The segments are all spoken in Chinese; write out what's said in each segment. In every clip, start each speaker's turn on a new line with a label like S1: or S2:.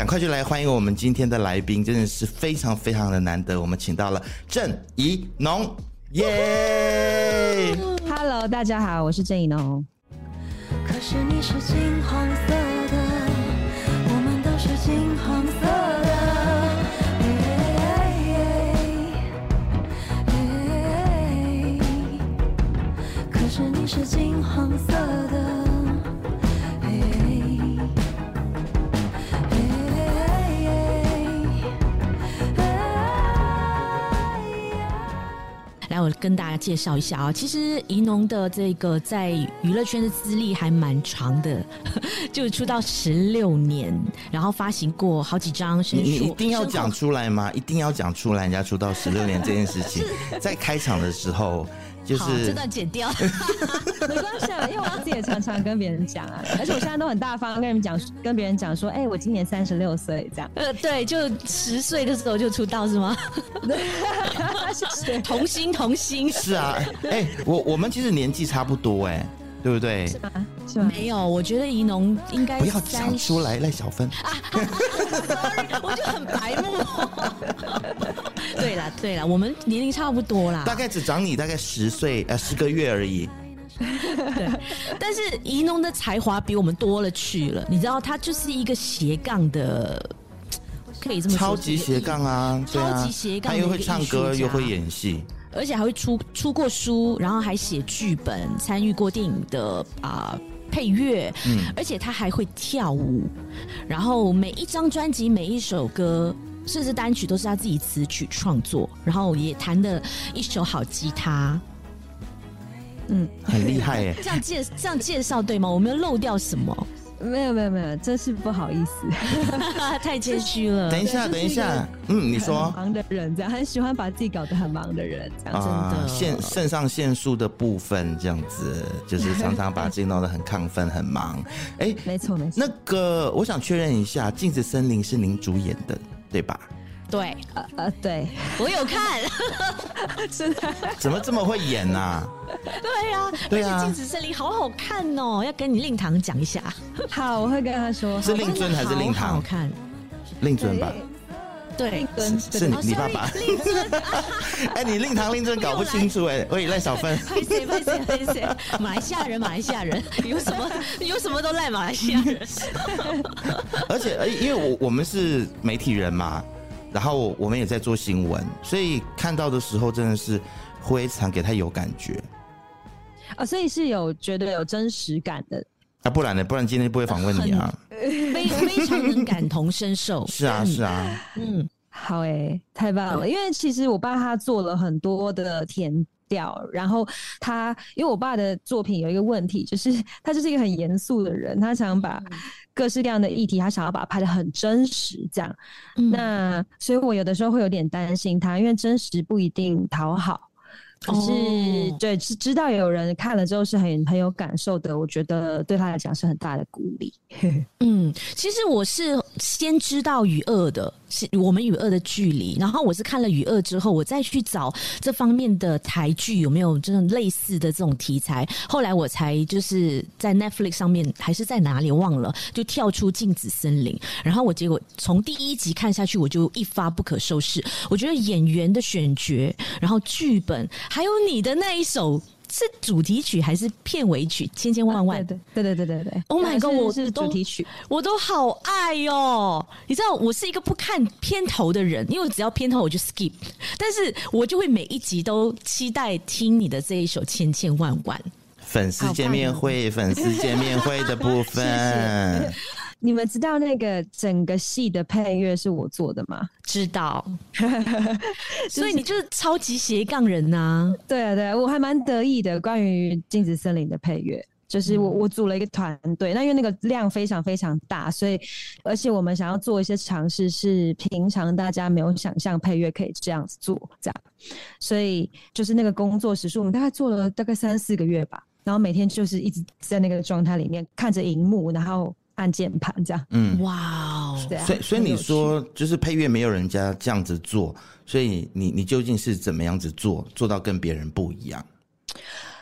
S1: 赶快就来欢迎我们今天的来宾，真的是非常非常的难得，我们请到了郑怡农，耶
S2: ！Hello，大家好，我是郑怡农。可是你是金黄色的，我们都是金黄色的。可是你是金黄色的。来，我跟大家介绍一下啊，其实怡农的这个在娱乐圈的资历还蛮长的，就出道十六年，然后发行过好几张。你
S1: 你一定要讲出来吗？一定要讲出来，人家出道十六年这件事情，在开场的时候。就是
S2: 这段剪掉，没关系啊，因为我自己也常常跟别人讲啊，而且我现在都很大方跟你们讲，跟别人讲说，哎、欸，我今年三十六岁这样。呃，对，就十岁的时候就出道是吗？对，是童星童星。
S1: 是啊，哎、欸，我我们其实年纪差不多哎、欸，对不对？
S2: 是吗？是吗？没有，我觉得宜农应该
S1: 不要讲出来，赖小芬啊，
S2: 我就很白目。对了对了，我们年龄差不多啦，
S1: 大概只长你大概十岁呃十个月而已。
S2: 对，但是宜农的才华比我们多了去了，你知道他就是一个斜杠的，可以这么说，
S1: 超级斜杠啊，对啊，
S2: 超级斜杠，
S1: 他又会唱歌又会演戏，
S2: 而且还会出出过书，然后还写剧本，参与过电影的啊、呃、配乐，嗯，而且他还会跳舞，然后每一张专辑每一首歌。甚至单曲都是他自己词曲创作，然后也弹的一手好吉他，
S1: 嗯，很厉害耶。
S2: 这样介这样介绍对吗？我没有漏掉什么？没有没有没有，真是不好意思，太谦虚了。
S1: 等一下等一下，嗯，你说
S2: 忙的人这样，很喜欢把自己搞得很忙的人，这样、啊、真的
S1: 肾肾上腺素的部分这样子，就是常常把自己弄得很亢奋很忙。哎、欸，
S2: 没错没错。
S1: 那个我想确认一下，《镜子森林》是您主演的。对吧？
S2: 对，呃呃，对，我有看，是的。
S1: 怎么这么会演呢、啊？
S2: 对呀、啊，对呀、啊，镜子森林好好看哦，要跟你令堂讲一下。好，我会跟他说。
S1: 是令尊还是令堂？好，
S2: 好看，
S1: 令尊吧。
S2: 对，
S1: 对是，是你，你爸爸。令尊，哎，你令堂令尊搞不清楚哎。喂，赖小芬。
S2: 马来西亚人，马来西亚人，有什么有什么都赖马来西亚人。
S1: 而且，因为我我们是媒体人嘛，然后我们也在做新闻，所以看到的时候真的是非常给他有感觉。
S2: 啊，所以是有觉得有真实感的。
S1: 啊，不然呢？不然今天不会访问你啊。
S2: 非非常能感同身受。
S1: 是啊，是啊。
S2: 嗯，好哎、欸，太棒了。因为其实我爸他做了很多的填调，然后他因为我爸的作品有一个问题，就是他就是一个很严肃的人，他想把各式各样的议题，他想要把它拍得很真实，这样。嗯、那所以我有的时候会有点担心他，因为真实不一定讨好。可是，哦、对，是知道有人看了之后是很很有感受的，我觉得对他来讲是很大的鼓励。嗯，其实我是先知道与恶的，是我们与恶的距离，然后我是看了与恶之后，我再去找这方面的台剧有没有这种类似的这种题材，后来我才就是在 Netflix 上面还是在哪里忘了，就跳出镜子森林，然后我结果从第一集看下去，我就一发不可收拾。我觉得演员的选角，然后剧本。还有你的那一首是主题曲还是片尾曲？千千万万，对对对对对对对！Oh my god，我是主题曲，我都好爱哟！你知道我是一个不看片头的人，因为只要片头我就 skip，但是我就会每一集都期待听你的这一首千千万万。
S1: 粉丝见面会，粉丝见面会的部分。
S2: 你们知道那个整个戏的配乐是我做的吗？知道，所以你就是超级斜杠人呐、啊。对啊，对啊，我还蛮得意的。关于《镜子森林》的配乐，就是我我组了一个团队。那因为那个量非常非常大，所以而且我们想要做一些尝试，是平常大家没有想象配乐可以这样子做，这样。所以就是那个工作时数，我们大概做了大概三四个月吧。然后每天就是一直在那个状态里面看着荧幕，然后。按键盘这样，嗯，哇哦，
S1: 所以所以你说就是配乐没有人家这样子做，所以你你究竟是怎么样子做，做到跟别人不一样？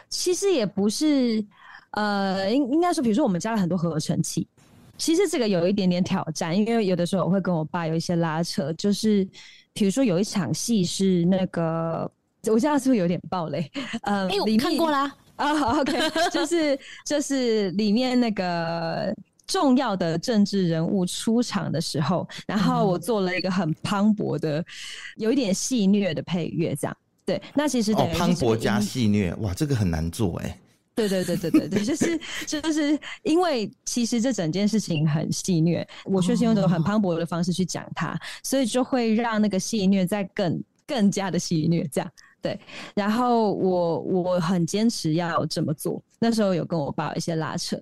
S2: 其实也不是，呃，应应该说，比如说我们加了很多合成器，其实这个有一点点挑战，因为有的时候我会跟我爸有一些拉扯，就是比如说有一场戏是那个，我这样是不是有点暴雷？呃，
S3: 哎、欸，我看过啦。
S2: 啊、oh,，OK，就是就是里面那个重要的政治人物出场的时候，然后我做了一个很磅礴的，有一点戏谑的配乐，这样。对，那其实
S1: 哦，磅礴加戏谑，哇，这个很难做哎。
S2: 对对对对对对，就是就是因为其实这整件事情很戏谑，我确实用这种很磅礴的方式去讲它，哦，所以就会让那个戏谑再更更加的戏谑，这样。对，然后我我很坚持要这么做。那时候有跟我爸有一些拉扯，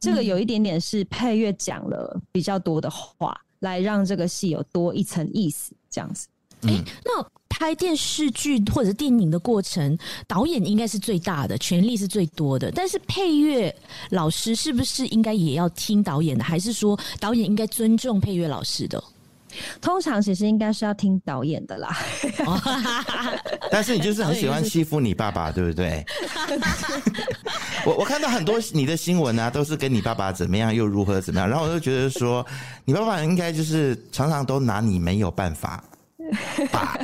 S2: 这个有一点点是配乐讲了比较多的话，嗯、来让这个戏有多一层意思，这样子。
S3: 哎、嗯，那拍电视剧或者是电影的过程，导演应该是最大的，权力是最多的。但是配乐老师是不是应该也要听导演的？还是说导演应该尊重配乐老师的？
S2: 通常其实应该是要听导演的啦，
S1: 但是你就是很喜欢欺负你爸爸，对不对？我我看到很多你的新闻啊，都是跟你爸爸怎么样又如何怎么样，然后我就觉得说，你爸爸应该就是常常都拿你没有办法 吧。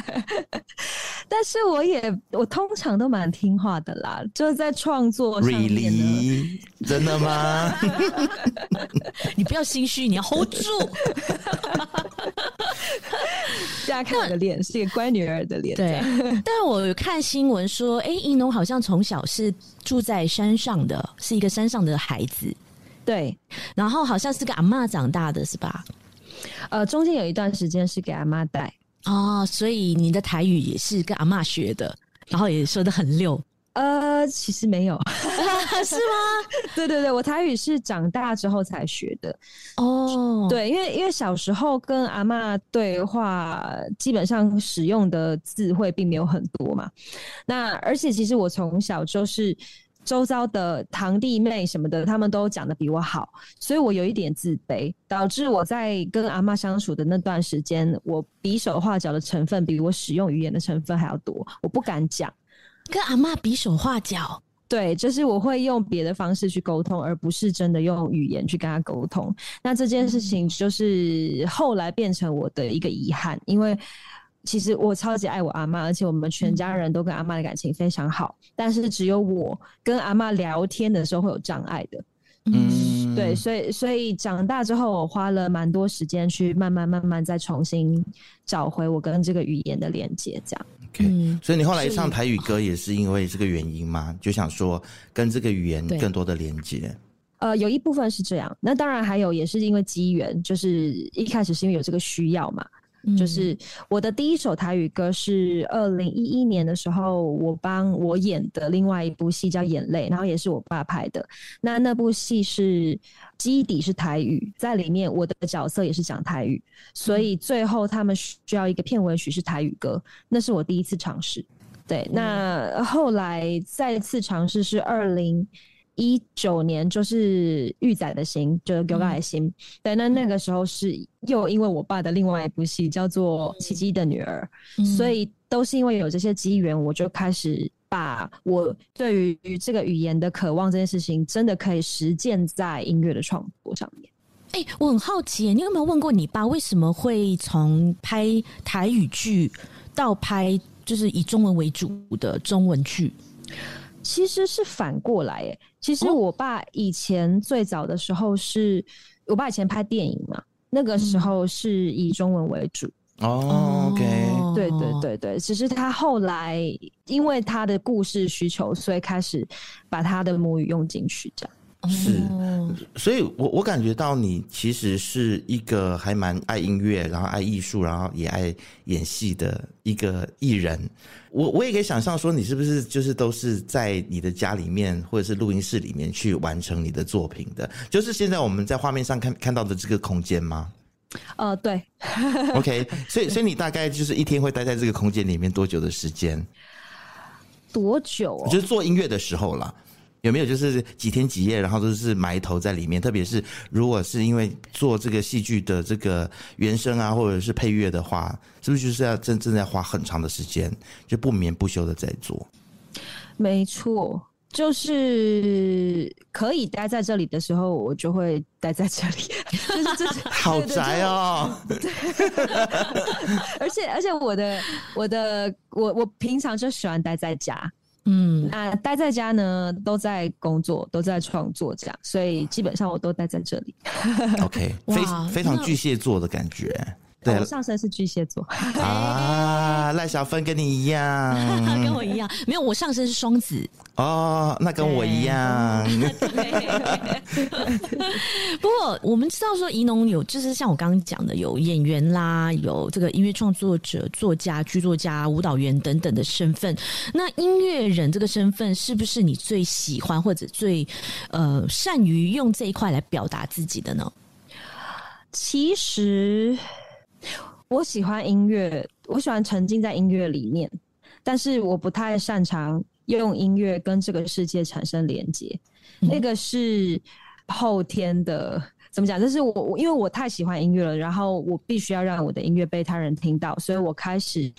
S2: 但是我也我通常都蛮听话的啦，就是在创作上面。
S1: Really？真的吗？
S3: 你不要心虚，你要 hold 住。
S2: 大家看我的脸是一个乖女儿的脸。
S3: 对，但我有看新闻说，哎、欸，宜农好像从小是住在山上的，是一个山上的孩子。
S2: 对，
S3: 然后好像是个阿嬷长大的，是吧？
S2: 呃，中间有一段时间是给阿嬷带。
S3: 哦，所以你的台语也是跟阿嬷学的，然后也说的很溜。
S2: 呃，其实没有，
S3: 是吗？
S2: 对对对，我台语是长大之后才学的。
S3: 哦，
S2: 对，因为因为小时候跟阿嬷对话，基本上使用的字汇并没有很多嘛。那而且其实我从小就是。周遭的堂弟妹什么的，他们都讲的比我好，所以我有一点自卑，导致我在跟阿嬷相处的那段时间，我比手画脚的成分比我使用语言的成分还要多，我不敢讲。
S3: 跟阿嬷比手画脚，
S2: 对，就是我会用别的方式去沟通，而不是真的用语言去跟他沟通。那这件事情就是后来变成我的一个遗憾，因为。其实我超级爱我阿妈，而且我们全家人都跟阿妈的感情非常好。但是只有我跟阿妈聊天的时候会有障碍的。嗯，对，所以所以长大之后，我花了蛮多时间去慢慢慢慢再重新找回我跟这个语言的连接。这样。
S1: OK，所以你后来唱台语歌也是因为这个原因吗？就想说跟这个语言更多的连接。
S2: 呃，有一部分是这样，那当然还有也是因为机缘，就是一开始是因为有这个需要嘛。就是我的第一首台语歌是二零一一年的时候，我帮我演的另外一部戏叫《眼泪》，然后也是我爸拍的。那那部戏是基底是台语，在里面我的角色也是讲台语，所以最后他们需要一个片尾曲是台语歌，那是我第一次尝试。对，那后来再次尝试是二零。一九年就是《玉仔的心》，就是《狗仔的心》。对，那那个时候是又因为我爸的另外一部戏叫做《奇迹的女儿》，嗯，所以都是因为有这些机缘，我就开始把我对于这个语言的渴望这件事情，真的可以实践在音乐的创作上面。
S3: 哎、欸，我很好奇，你有没有问过你爸，为什么会从拍台语剧到拍就是以中文为主的中文剧？
S2: 其实是反过来，诶，其实我爸以前最早的时候是，哦、我爸以前拍电影嘛，那个时候是以中文为主。
S1: 哦，OK，
S2: 对对对对，只是他后来因为他的故事需求，所以开始把他的母语用进去，这样。
S1: 是，所以我我感觉到你其实是一个还蛮爱音乐，然后爱艺术，然后也爱演戏的一个艺人。我我也可以想象说，你是不是就是都是在你的家里面或者是录音室里面去完成你的作品的？就是现在我们在画面上看看到的这个空间吗？
S2: 呃，对。
S1: OK，所以所以你大概就是一天会待在这个空间里面多久的时间？
S2: 多久哦？
S1: 就是做音乐的时候啦。有没有就是几天几夜，然后都是埋头在里面？特别是如果是因为做这个戏剧的这个原声啊，或者是配乐的话，是不是就是要真正在花很长的时间，就不眠不休的在做？
S2: 没错，就是可以待在这里的时候，我就会待在这里。就是这是
S1: 好宅哦。
S2: 对，而且而且我的我的我我平常就喜欢待在家。嗯，那待在家呢，都在工作，都在创作，这样，所以基本上我都待在这里。
S1: OK，非非常巨蟹座的感觉。对，
S2: 我上升是巨蟹座
S1: 啊，赖小芬跟你一样，
S3: 跟我一样，没有，我上升是双子
S1: 哦，那跟我一样。
S3: 不过我们知道说，怡农有就是像我刚刚讲的，有演员啦，有这个音乐创作者、作家、剧作家、舞蹈员等等的身份。那音乐人这个身份，是不是你最喜欢或者最呃善于用这一块来表达自己的呢？
S2: 其实。我喜欢音乐，我喜欢沉浸在音乐里面，但是我不太擅长用音乐跟这个世界产生连接。嗯、那个是后天的，怎么讲？就是我，我因为我太喜欢音乐了，然后我必须要让我的音乐被他人听到，所以我开始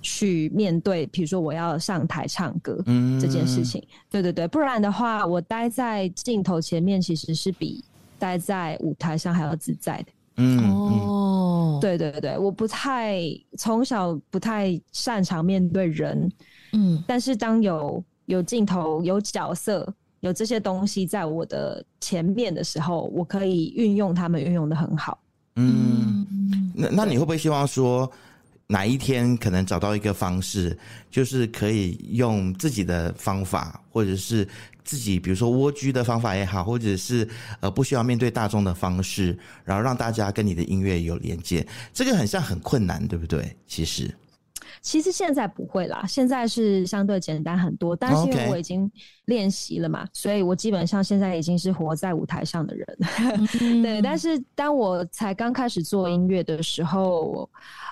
S2: 去面对，比如说我要上台唱歌这件事情。嗯、对对对，不然的话，我待在镜头前面其实是比待在舞台上还要自在的。
S1: 嗯
S3: 哦，
S2: 对对对，我不太从小不太擅长面对人，嗯，但是当有有镜头、有角色、有这些东西在我的前面的时候，我可以运用他们，运用的很好。
S1: 嗯，那那你会不会希望说，哪一天可能找到一个方式，就是可以用自己的方法，或者是。自己，比如说蜗居的方法也好，或者是呃不需要面对大众的方式，然后让大家跟你的音乐有连接，这个很像很困难，对不对？其实，
S2: 其实现在不会啦，现在是相对简单很多。但是因为我已经练习了嘛.所以我基本上现在已经是活在舞台上的人。嗯、对，但是当我才刚开始做音乐的时候，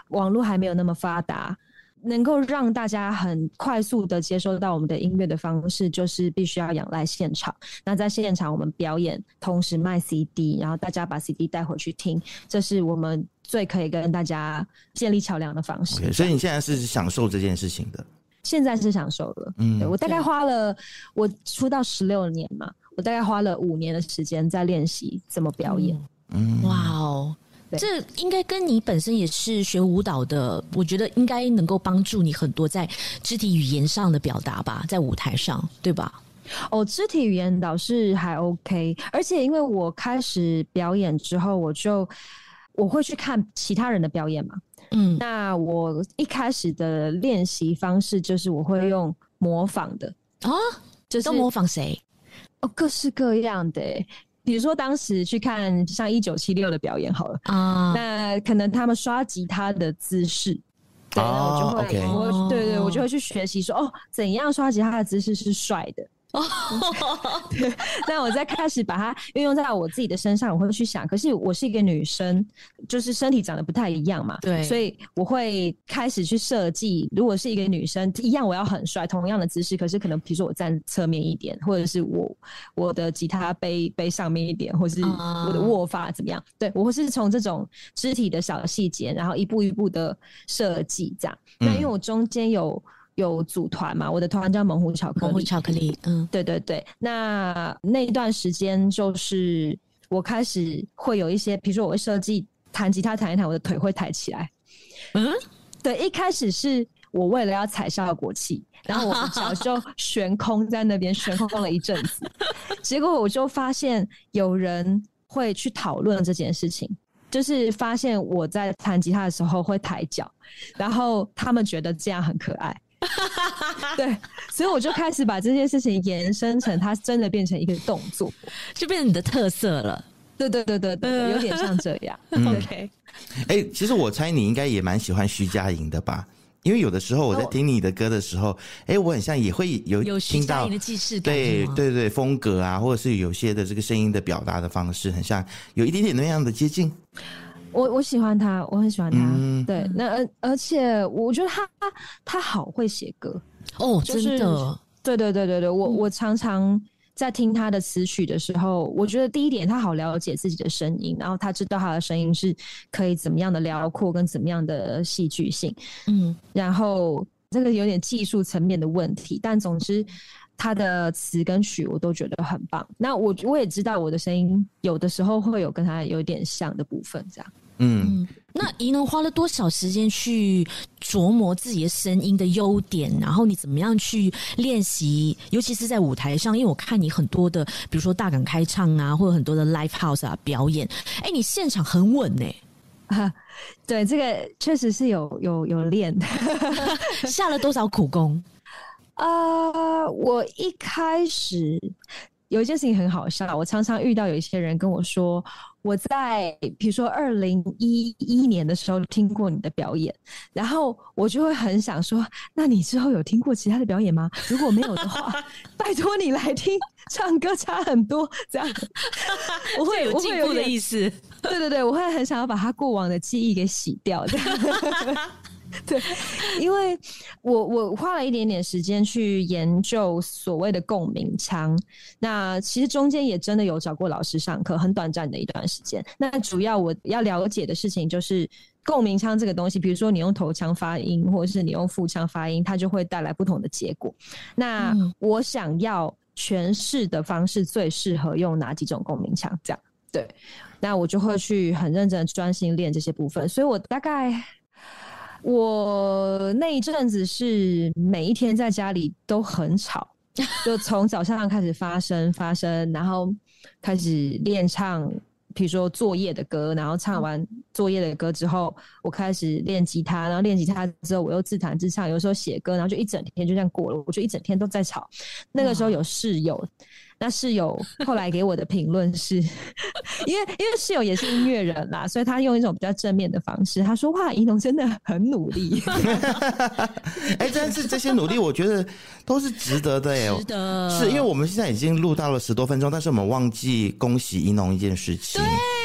S2: 网络还没有那么发达。能够让大家很快速的接收到我们的音乐的方式，就是必须要仰赖现场。那在现场我们表演，同时卖 CD，然后大家把 CD 带回去听，这是我们最可以跟大家建立桥梁的方式。
S1: Okay, 所以你现在是享受这件事情的？
S2: 现在是享受了。嗯，我大概花了我出道十六年嘛，我大概花了五年的时间在练习怎么表演。
S3: 嗯，哇哦。这应该跟你本身也是学舞蹈的，我觉得应该能够帮助你很多在肢体语言上的表达吧，在舞台上，对吧？
S2: 哦，肢体语言倒是还 OK，而且因为我开始表演之后，我就我会去看其他人的表演嘛，嗯，那我一开始的练习方式就是我会用模仿的
S3: 啊，就是都模仿谁？
S2: 哦，各式各样的。比如说，当时去看像一九七六的表演好了啊，那可能他们刷吉他的姿势，对，那我就会，我对对，我就会去学习说，哦，怎样刷吉他的姿势是帅的。哦，对，那我再开始把它运用在我自己的身上，我会去想。可是我是一个女生，就是身体长得不太一样嘛，对，所以我会开始去设计。如果是一个女生，一样我要很帅，同样的姿势，可是可能比如说我站侧面一点，或者是我我的吉他背背上面一点，或是我的握法怎么样？对，我会是从这种肢体的小细节，然后一步一步的设计这样。那因为我中间有。有组团嘛？我的团叫猛虎巧克力。猛
S3: 虎巧克力，嗯，
S2: 对对对。那那一段时间，就是我开始会有一些，比如说我会设计弹吉他弹一弹，我的腿会抬起来。嗯，对。一开始是我为了要踩效果器，然后我的脚就悬空在那边悬空了一阵子。结果我就发现有人会去讨论这件事情，就是发现我在弹吉他的时候会抬脚，然后他们觉得这样很可爱。对，所以我就开始把这件事情延伸成，它真的变成一个动作，
S3: 就变成你的特色了。
S2: 对对对对对，有点像这样。嗯、OK，
S1: 哎、欸，其实我猜你应该也蛮喜欢徐佳莹的吧？因为有的时候我在听你的歌的时候，哎、欸，我很像也会有
S3: 有
S1: 听到
S3: 你的记事感，
S1: 对对对，风格啊，或者是有些的这个声音的表达的方式，很像有一点点那样的接近。
S2: 我我喜欢他，我很喜欢他。嗯、对，那而而且我觉得他他好会写歌
S3: 哦，
S2: 就是、
S3: 真的。
S2: 对对对对对，我我常常在听他的词曲的时候，我觉得第一点他好了解自己的声音，然后他知道他的声音是可以怎么样的辽阔跟怎么样的戏剧性。嗯，然后这个有点技术层面的问题，但总之他的词跟曲我都觉得很棒。那我我也知道我的声音有的时候会有跟他有点像的部分，这样。
S1: 嗯，
S3: 那怡农花了多少时间去琢磨自己的声音的优点？然后你怎么样去练习？尤其是在舞台上，因为我看你很多的，比如说大港开唱啊，或者很多的 live house 啊表演，哎，你现场很稳呢、欸。
S2: 啊，对，这个确实是有有有练，
S3: 下了多少苦功？
S2: 啊、呃，我一开始有一件事情很好笑，我常常遇到有一些人跟我说。我在比如说二零一一年的时候听过你的表演，然后我就会很想说，那你之后有听过其他的表演吗？如果没有的话，拜托你来听，唱歌差很多，这样 我会有进步的意思。对对对，我会很想要把他过往的记忆给洗掉，这样。对，因为我我花了一点点时间去研究所谓的共鸣腔，那其实中间也真的有找过老师上课，很短暂的一段时间。那主要我要了解的事情就是共鸣腔这个东西，比如说你用头腔发音，或者是你用腹腔发音，它就会带来不同的结果。那我想要诠释的方式最适合用哪几种共鸣腔？这样对，那我就会去很认真专心练这些部分。所以我大概。我那一阵子是每一天在家里都很吵，就从早上开始发声发声，然后开始练唱，比如说作业的歌，然后唱完作业的歌之后，我开始练吉他，然后练吉他之后我又自弹自唱，有时候写歌，然后就一整天就这样过了，我就一整天都在吵。那个时候有室友。那室友后来给我的评论是，因为因为室友也是音乐人啦，所以他用一种比较正面的方式，他说：“哇，怡农真的很努力。”
S1: 哎，但是这些努力，我觉得都是值得的耶。值得，是因为我们现在已经录到了十多分钟，但是我们忘记恭喜怡农一件事情。
S3: 对。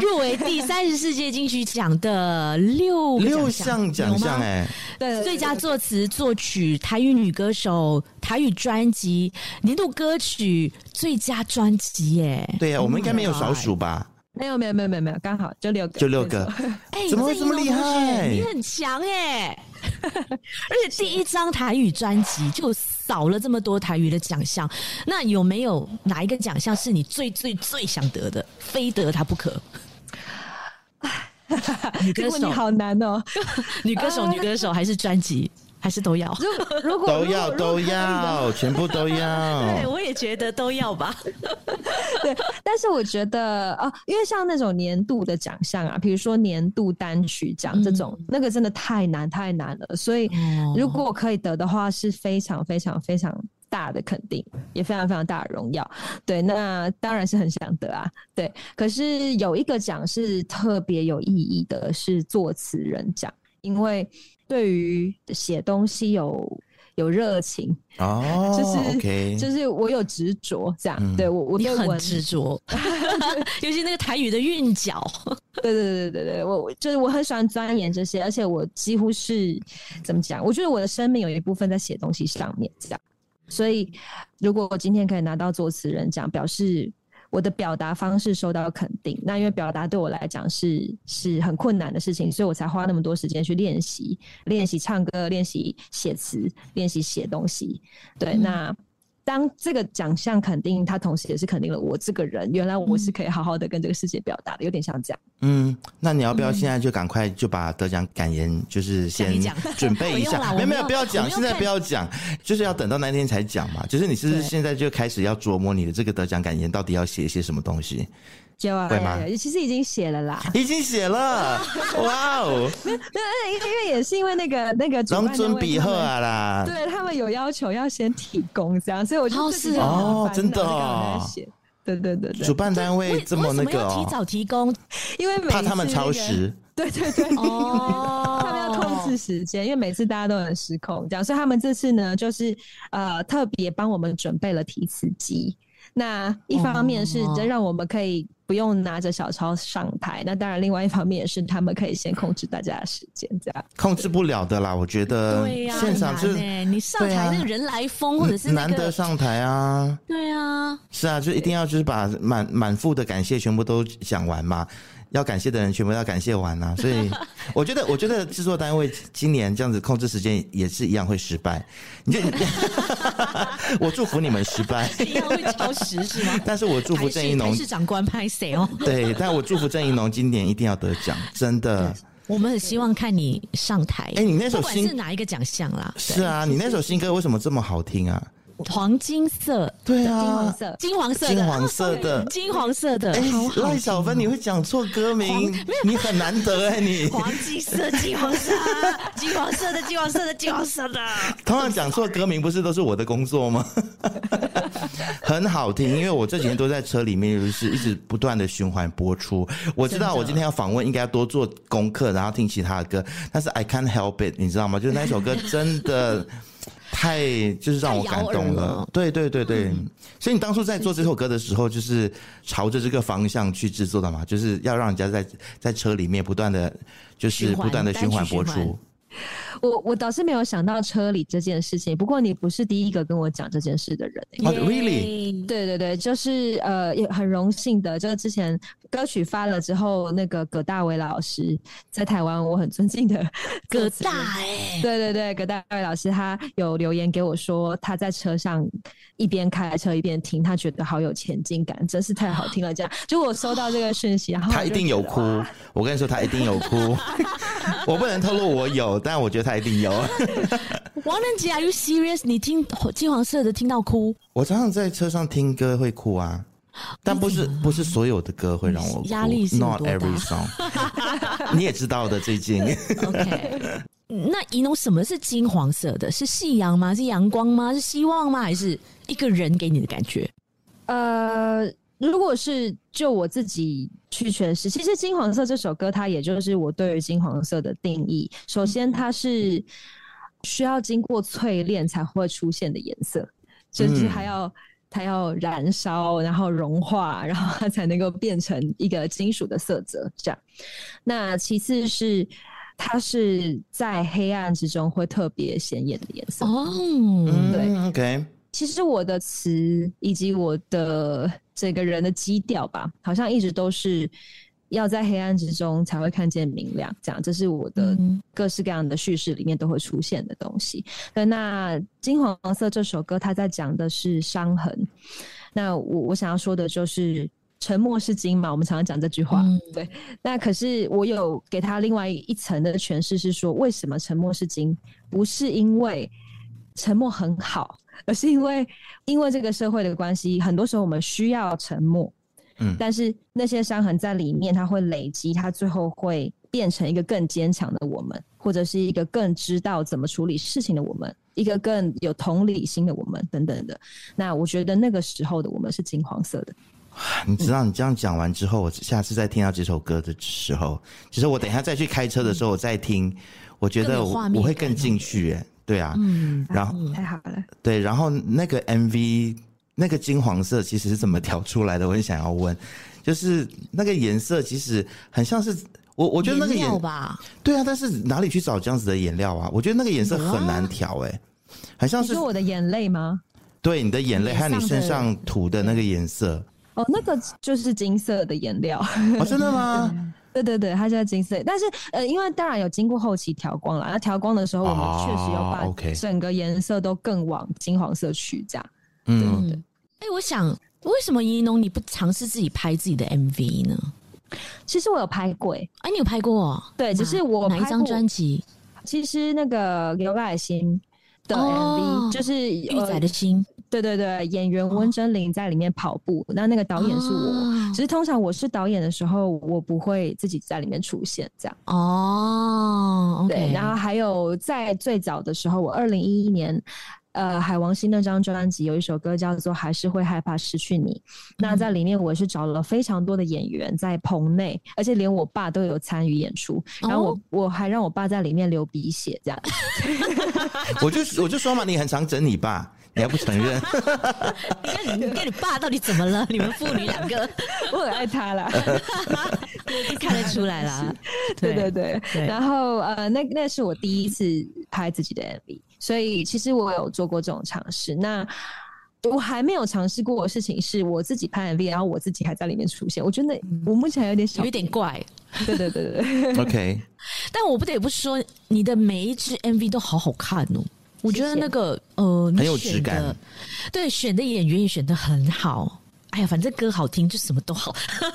S3: 入围第三十四届金曲奖的六
S1: 六项奖项，哎，
S3: 对，最佳作词作曲、台语女歌手、台语专辑、年度歌曲、最佳专辑，哎，
S1: 对呀，我们应该没有少数吧？
S2: 没有，没有，没有，没有，没有，刚好就六个，
S1: 就六个。哎，怎么会这么厉害？
S3: 你很强哎！而且第一张台语专辑就扫了这么多台语的奖项，那有没有哪一个奖项是你最最最想得的，非得它不可？
S2: 女歌手你好难哦，
S3: 女歌手，女歌手还是专辑？还是都要，
S2: 如果
S1: 都要都要，全部都要。
S3: 对，我也觉得都要吧。
S2: 对，但是我觉得啊，因为像那种年度的奖项啊，比如说年度单曲奖这种，嗯、那个真的太难太难了。所以如果我可以得的话，是非常非常非常大的肯定，也非常非常大的荣耀。对，那当然是很想得啊。对，可是有一个奖是特别有意义的，是作词人奖，因为。对于写东西有有热情
S1: 哦，
S2: 就是就是我有执着这样，嗯、对我我对
S3: 很执着，尤其那个台语的韵脚，
S2: 对对对对对，我就是我很喜欢钻研这些，而且我几乎是怎么讲？我觉得我的生命有一部分在写东西上面，这样，所以如果我今天可以拿到作词人奖，表示。我的表达方式受到肯定，那因为表达对我来讲是是很困难的事情，所以我才花那么多时间去练习，练习唱歌，练习写词，练习写东西。对，嗯、那。当这个奖项肯定，他同时也是肯定了我这个人。原来我是可以好好的跟这个世界表达的，有点像这样。
S1: 嗯，那你要不要现在就赶快就把得奖感言，就是先准备 一下？没有没有，不要讲，现在不要讲，就是要等到那天才讲嘛。就是你是不是现在就开始要琢磨你的这个得奖感言，到底要写一些什么东西？
S2: 就啊，
S1: 会吗？
S2: 其实已经写了啦，
S1: 已经写了，哇哦！
S2: 没有，因为也是因为那个那个
S1: 龙尊比赫啊啦，
S2: 对他们有要求要先提供这样，所以我就
S3: 是
S1: 哦，真的哦，
S2: 对对对对，
S1: 主办单位这么那个
S3: 提早提供，
S2: 因为
S1: 怕他们超时，
S2: 对对对，哦，他们要控制时间，因为每次大家都很失控这样，所以他们这次呢，就是呃特别帮我们准备了提词机。那一方面是让我们可以不用拿着小抄上台，哦、那当然另外一方面也是他们可以先控制大家的时间，这样
S1: 控制不了的啦。我觉得现场就是
S3: 你上台那个人来疯，或者是、那个、
S1: 难得上台啊，
S3: 对啊，
S1: 是啊，就一定要就是把满满腹的感谢全部都讲完嘛。要感谢的人全部要感谢完啊。所以我觉得，我觉得制作单位今年这样子控制时间也是一样会失败。你就 我祝福你们失败，
S3: 一样会超时是吗？
S1: 但是我祝福郑宜农
S3: 是长官拍谁哦？
S1: 对，但我祝福郑宜农今年一定要得奖，真的。
S3: 我们很希望看你上台。
S1: 哎、欸，你那首新
S3: 不管是哪一个奖项啦？
S1: 是啊，你那首新歌为什么这么好听啊？
S3: 黄金色，
S1: 对啊，
S2: 金黄色，
S3: 金黄色，
S1: 金黄色的，
S3: 金黄色的。
S1: 哎，赖小芬，你会讲错歌名，你很难得哎，你
S3: 黄金色，金黄色，金黄色的，金黄色的，金黄色的。
S1: 通常讲错歌名不是都是我的工作吗？很好听，因为我这几天都在车里面，就是一直不断的循环播出。我知道我今天要访问，应该要多做功课，然后听其他的歌。但是 I can't help it，你知道吗？就是那首歌真的。太就是让我感动了，了对对对对，嗯、所以你当初在做这首歌的时候，就是朝着这个方向去制作的嘛，就是要让人家在在车里面不断的，就是不断的循环播出。
S2: 我我倒是没有想到车里这件事情，不过你不是第一个跟我讲这件事的人。
S1: 哦，Really？
S2: 对对对，就是呃，也很荣幸的，就是之前歌曲发了之后，那个葛大为老师在台湾，我很尊敬的
S3: 葛大哎，
S2: 对对对，葛大为老师他有留言给我说，他在车上一边开车一边听，他觉得好有前进感，真是太好听了。这样，就我收到这个讯息，然后
S1: 他一定有哭，我跟你说，他一定有哭，我不能透露我有。但我觉得他一定有。
S3: 王仁杰，Are you serious？你听金黄色的听到哭？
S1: 我常常在车上听歌会哭啊，但不是不是所有的歌会让我。
S3: 压力是
S1: ？Not every song。你也知道的，最近。
S3: OK，那宜农什么是金黄色的？是夕阳吗？是阳光吗？是希望吗？还是一个人给你的感觉？
S2: 呃。如果是就我自己去诠释，其实《金黄色》这首歌，它也就是我对于金黄色的定义。首先，它是需要经过淬炼才会出现的颜色，就是还要它要燃烧，然后融化，然后它才能够变成一个金属的色泽。这样。那其次是它是在黑暗之中会特别显眼的颜色。
S3: 哦，
S2: 对
S1: ，OK。
S2: 其实我的词以及我的整个人的基调吧，好像一直都是要在黑暗之中才会看见明亮，这样，这是我的各式各样的叙事里面都会出现的东西。嗯、那金黄色这首歌，它在讲的是伤痕。那我我想要说的就是沉默是金嘛，我们常常讲这句话，嗯、对。那可是我有给他另外一层的诠释，是说为什么沉默是金？不是因为沉默很好。而是因为，因为这个社会的关系，很多时候我们需要沉默，嗯，但是那些伤痕在里面，它会累积，它最后会变成一个更坚强的我们，或者是一个更知道怎么处理事情的我们，一个更有同理心的我们，等等的。那我觉得那个时候的我们是金黄色的。
S1: 你知道，你这样讲完之后，我下次再听到这首歌的时候，其实我等一下再去开车的时候，我再听，我觉得我我会更进去，哎。对啊，
S2: 嗯，
S1: 然后
S2: 太好了，
S1: 对，然后那个 MV 那个金黄色其实是怎么调出来的？我很想要问，就是那个颜色其实很像是我，我觉得那个
S3: 颜
S1: 对啊，但是哪里去找这样子的颜料啊？我觉得那个颜色很难调，哎，很像是
S2: 我的眼泪吗？
S1: 对，你的眼泪还有你身上涂的那个颜色，
S2: 哦，那个就是金色的颜料，
S1: 哦，真的吗？
S2: 对对对，它现在金色，但是呃，因为当然有经过后期调光了，那调光的时候，我们确实要把整个颜色都更往金黄色去，这样。
S1: 嗯，对。
S3: 哎，我想，为什么宜农你不尝试自己拍自己的 MV 呢？
S2: 其实我有拍过，哎，
S3: 你有拍过？
S2: 对，只是我
S3: 哪一张专辑？
S2: 其实那个刘爱心的 MV 就是
S3: 玉仔的心。
S2: 对对对，演员温贞菱在里面跑步，那、哦、那个导演是我。哦、只是通常我是导演的时候，我不会自己在里面出现这样。
S3: 哦，
S2: 对。然后还有在最早的时候，我二零一一年，呃，海王星那张专辑有一首歌叫做《还是会害怕失去你》。嗯、那在里面我是找了非常多的演员在棚内，而且连我爸都有参与演出。然后我、哦、我还让我爸在里面流鼻血这样。
S1: 我就我就说嘛，你很常整你爸。你还不承认？
S3: 你跟你跟你爸到底怎么了？你们父女两个，
S2: 我很爱他啦，
S3: 看得出来啦。
S2: 对对对，对然后呃，那那是我第一次拍自己的 MV，所以其实我有做过这种尝试。那我还没有尝试过的事情是我自己拍 MV，然后我自己还在里面出现。我觉得我目前还有点小，
S3: 有点怪。
S2: 对对对对
S1: ，OK。
S3: 但我不得不说，你的每一支 MV 都好好看哦。我觉得那
S2: 个
S3: 呃，
S1: 很有质感，
S3: 对，选的演员也选的很好。哎呀，反正歌好听就什么都好。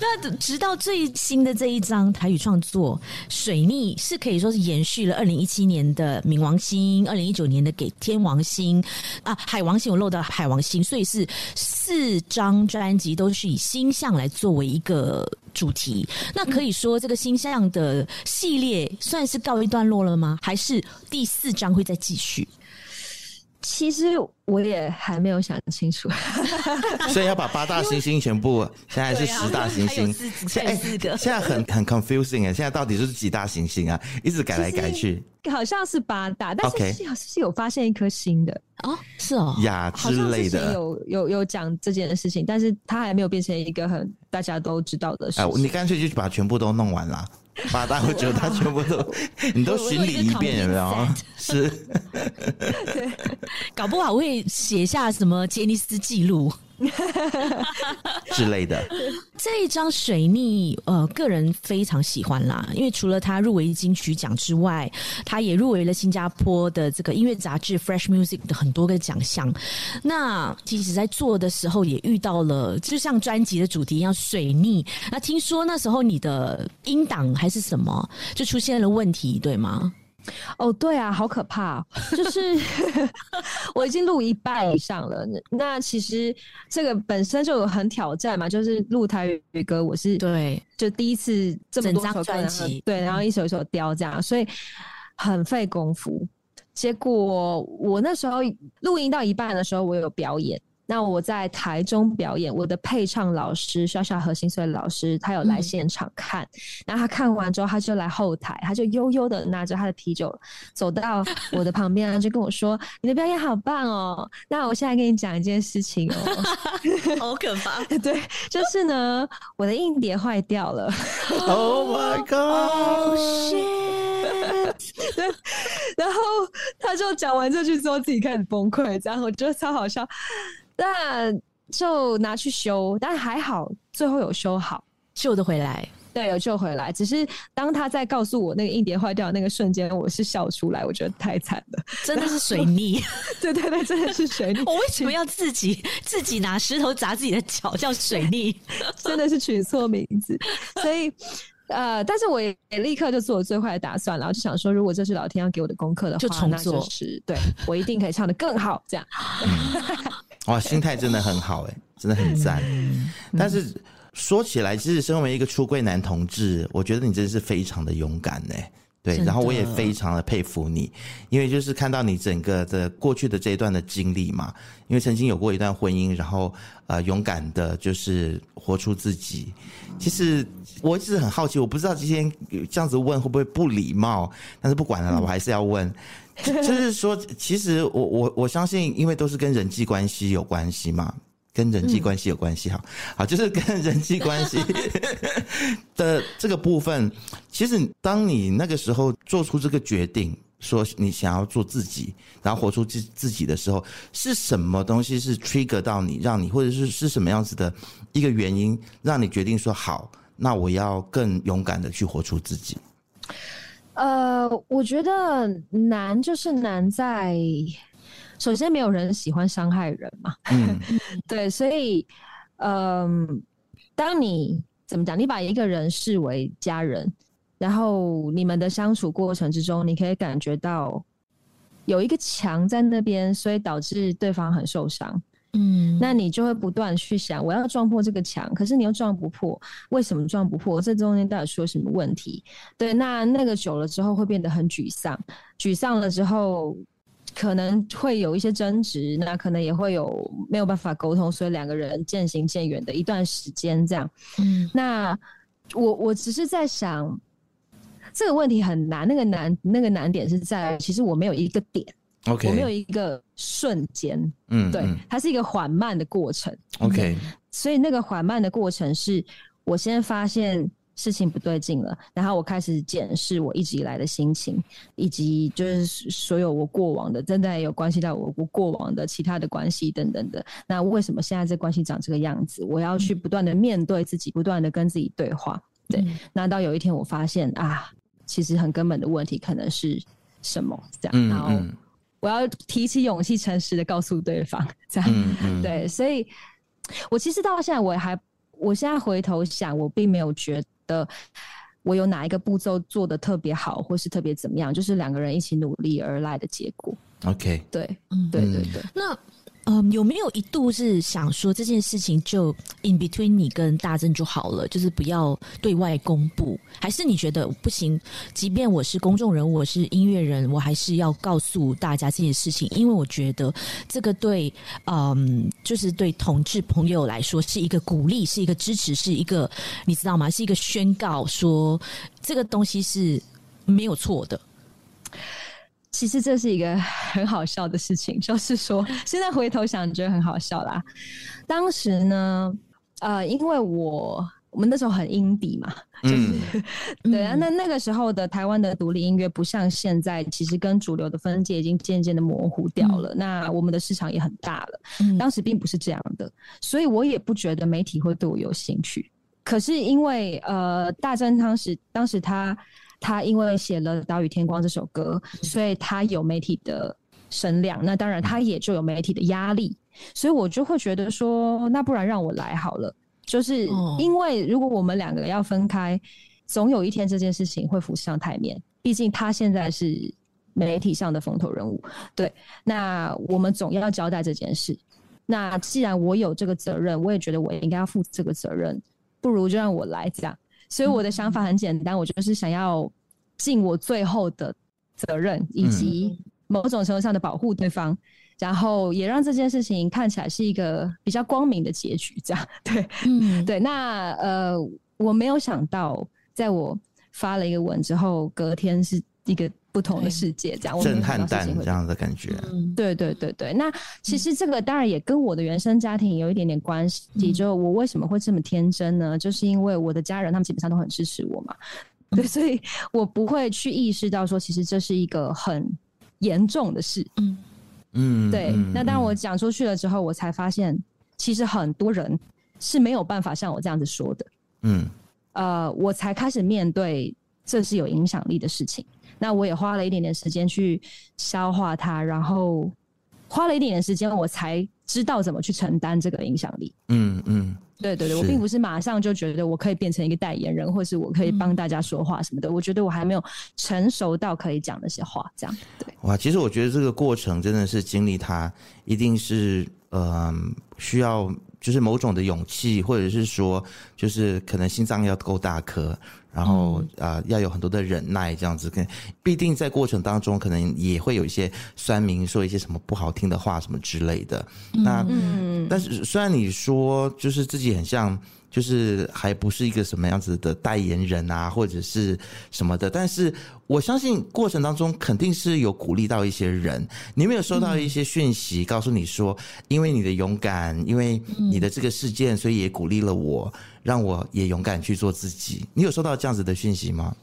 S3: 那直到最新的这一张台语创作《水逆》，是可以说是延续了二零一七年的《冥王星》，二零一九年的《给天王星》啊，《海王星》我漏到《海王星》，所以是四张专辑都是以星象来作为一个主题。那可以说这个星象的系列算是告一段落了吗？还是第四章会再继续？
S2: 其实我也还没有想清楚，
S1: 所以要把八大行星全部，现在是十大行星，
S3: 现在四个，
S1: 现在很很 confusing 哎，现在到底是几大行星啊？一直改来改去，
S2: 好像是八大，但是是是有发现一颗星的。
S3: 哦，是哦，
S1: 呀之类的，
S2: 有有有讲这件事情，但是它还没有变成一个很大家都知道的事情。
S1: 你干脆就把全部都弄完了。八大，我觉得他全部都，你都巡礼一遍，有没有？是，
S3: 对，搞不好会写下什么杰尼斯记录
S1: 之类的。
S3: 这一张水逆，呃，个人非常喜欢啦，因为除了他入围金曲奖之外，他也入围了新加坡的这个音乐杂志《Fresh Music》的很多个奖项。那其实，在做的时候也遇到了，就像专辑的主题一样，水逆。那听说那时候你的音档还是什么，就出现了问题，对吗？
S2: 哦，对啊，好可怕！就是 我已经录一半以上了，那其实这个本身就有很挑战嘛，就是录台语歌，我是对，就第一次这么多首专辑，对，然后一首一首雕这样，所以很费功夫。结果我那时候录音到一半的时候，我有表演。那我在台中表演，我的配唱老师小小何心碎老师，他有来现场看，嗯、然后他看完之后，他就来后台，他就悠悠的拿着他的啤酒走到我的旁边，就跟我说：“你的表演好棒哦！”那我现在跟你讲一件事情哦，
S3: 好可怕，
S2: 对，就是呢，我的硬碟坏掉了。
S1: Oh my
S2: shit！对，然后他就讲完这句之后，自己开始崩溃，然后我觉得超好笑。那就拿去修，但还好，最后有修好，
S3: 救得回来。
S2: 对，有救回来。只是当他在告诉我那个硬碟坏掉的那个瞬间，我是笑出来，我觉得太惨了，
S3: 真的是水逆。
S2: 对对对，真的是水逆。
S3: 我为什么要自己自己拿石头砸自己的脚，叫水逆？
S2: 真的是取错名字，所以。呃，但是我也立刻就做了最坏的打算，然后就想说，如果这是老天要给我的功课的话，
S3: 就重做，
S2: 那就是对我一定可以唱的更好。这样，
S1: 嗯、哇，心态真的很好，哎，真的很赞。嗯、但是说起来，其实身为一个出柜男同志，我觉得你真的是非常的勇敢，哎。对，然后我也非常的佩服你，因为就是看到你整个的过去的这一段的经历嘛，因为曾经有过一段婚姻，然后呃勇敢的，就是活出自己。其实我一直很好奇，我不知道今天这样子问会不会不礼貌，但是不管了，我还是要问，就是说，其实我我我相信，因为都是跟人际关系有关系嘛。跟人际关系有关系，哈，好，就是跟人际关系 的这个部分，其实当你那个时候做出这个决定，说你想要做自己，然后活出自自己的时候，是什么东西是 trigger 到你，让你，或者是是什么样子的一个原因，让你决定说好，那我要更勇敢的去活出自己？
S2: 呃，我觉得难就是难在。首先，没有人喜欢伤害人嘛。嗯，对，所以，嗯、呃，当你怎么讲，你把一个人视为家人，然后你们的相处过程之中，你可以感觉到有一个墙在那边，所以导致对方很受伤。嗯，那你就会不断去想，我要撞破这个墙，可是你又撞不破，为什么撞不破？这中间到底出了什么问题？对，那那个久了之后会变得很沮丧，沮丧了之后。可能会有一些争执，那可能也会有没有办法沟通，所以两个人渐行渐远的一段时间这样。嗯，那我我只是在想，这个问题很难，那个难那个难点是在，其实我没有一个点
S1: ，OK，
S2: 我没有一个瞬间，嗯，对，它是一个缓慢的过程，嗯，OK，所以那个缓慢的过程是我先发现事情不对劲了，然后我开始检视我一直以来的心情，以及就是所有我过往的，真的有关系到我我过往的其他的关系等等的。那为什么现在这关系长这个样子？我要去不断的面对自己，不断的跟自己对话。对，那到有一天我发现啊，其实很根本的问题可能是什么？这样，然后我要提起勇气，诚实的告诉对方，这样，对，所以。我其实到现在我还，我现在回头想，我并没有觉得我有哪一个步骤做的特别好，或是特别怎么样，就是两个人一起努力而来的结果。
S1: OK，
S2: 对，嗯，对对对，
S3: 那。嗯，有没有一度是想说这件事情就 in between 你跟大正就好了，就是不要对外公布？还是你觉得不行？即便我是公众人物，我是音乐人，我还是要告诉大家这件事情？因为我觉得这个对，嗯，就是对同志朋友来说是一个鼓励，是一个支持，是一个你知道吗？是一个宣告，说这个东西是没有错的。
S2: 其实这是一个 很好笑的事情，就是说，现在回头想，觉得很好笑啦。当时呢，呃，因为我我们那时候很 indie 嘛，就是、嗯、对啊，那那个时候的台湾的独立音乐不像现在，其实跟主流的分界已经渐渐的模糊掉了。嗯、那我们的市场也很大了，嗯、当时并不是这样的，所以我也不觉得媒体会对我有兴趣。可是因为呃，大正当时当时他。他因为写了《岛屿天光》这首歌，所以他有媒体的声量，那当然他也就有媒体的压力，所以我就会觉得说，那不然让我来好了。就是因为如果我们两个要分开，总有一天这件事情会浮上台面。毕竟他现在是媒体上的风头人物，对，那我们总要交代这件事。那既然我有这个责任，我也觉得我应该要负这个责任，不如就让我来讲。所以我的想法很简单，我就是想要尽我最后的责任，以及某种程度上的保护对方，然后也让这件事情看起来是一个比较光明的结局。这样 对，嗯，对。那呃，我没有想到，在我发了一个文之后，隔天是一个。不同的世界，这样
S1: 震撼弹这样的感觉。
S2: 对对对对，那其实这个当然也跟我的原生家庭有一点点关系。嗯、就我为什么会这么天真呢？就是因为我的家人他们基本上都很支持我嘛。对，所以我不会去意识到说，其实这是一个很严重的事。嗯嗯，对。那当我讲出去了之后，我才发现，其实很多人是没有办法像我这样子说的。嗯，呃，我才开始面对这是有影响力的事情。那我也花了一点点时间去消化它，然后花了一点点时间，我才知道怎么去承担这个影响力。嗯嗯，对对对，我并不是马上就觉得我可以变成一个代言人，或是我可以帮大家说话什么的。嗯、我觉得我还没有成熟到可以讲那些话，这样。对，
S1: 哇，其实我觉得这个过程真的是经历它，一定是嗯、呃、需要就是某种的勇气，或者是说就是可能心脏要够大颗。然后啊、呃，要有很多的忍耐，这样子跟必定在过程当中，可能也会有一些酸民说一些什么不好听的话，什么之类的。那，嗯、但是虽然你说就是自己很像。就是还不是一个什么样子的代言人啊，或者是什么的，但是我相信过程当中肯定是有鼓励到一些人。你有没有收到一些讯息，告诉你说，因为你的勇敢，因为你的这个事件，所以也鼓励了我，让我也勇敢去做自己。你有收到这样子的讯息吗？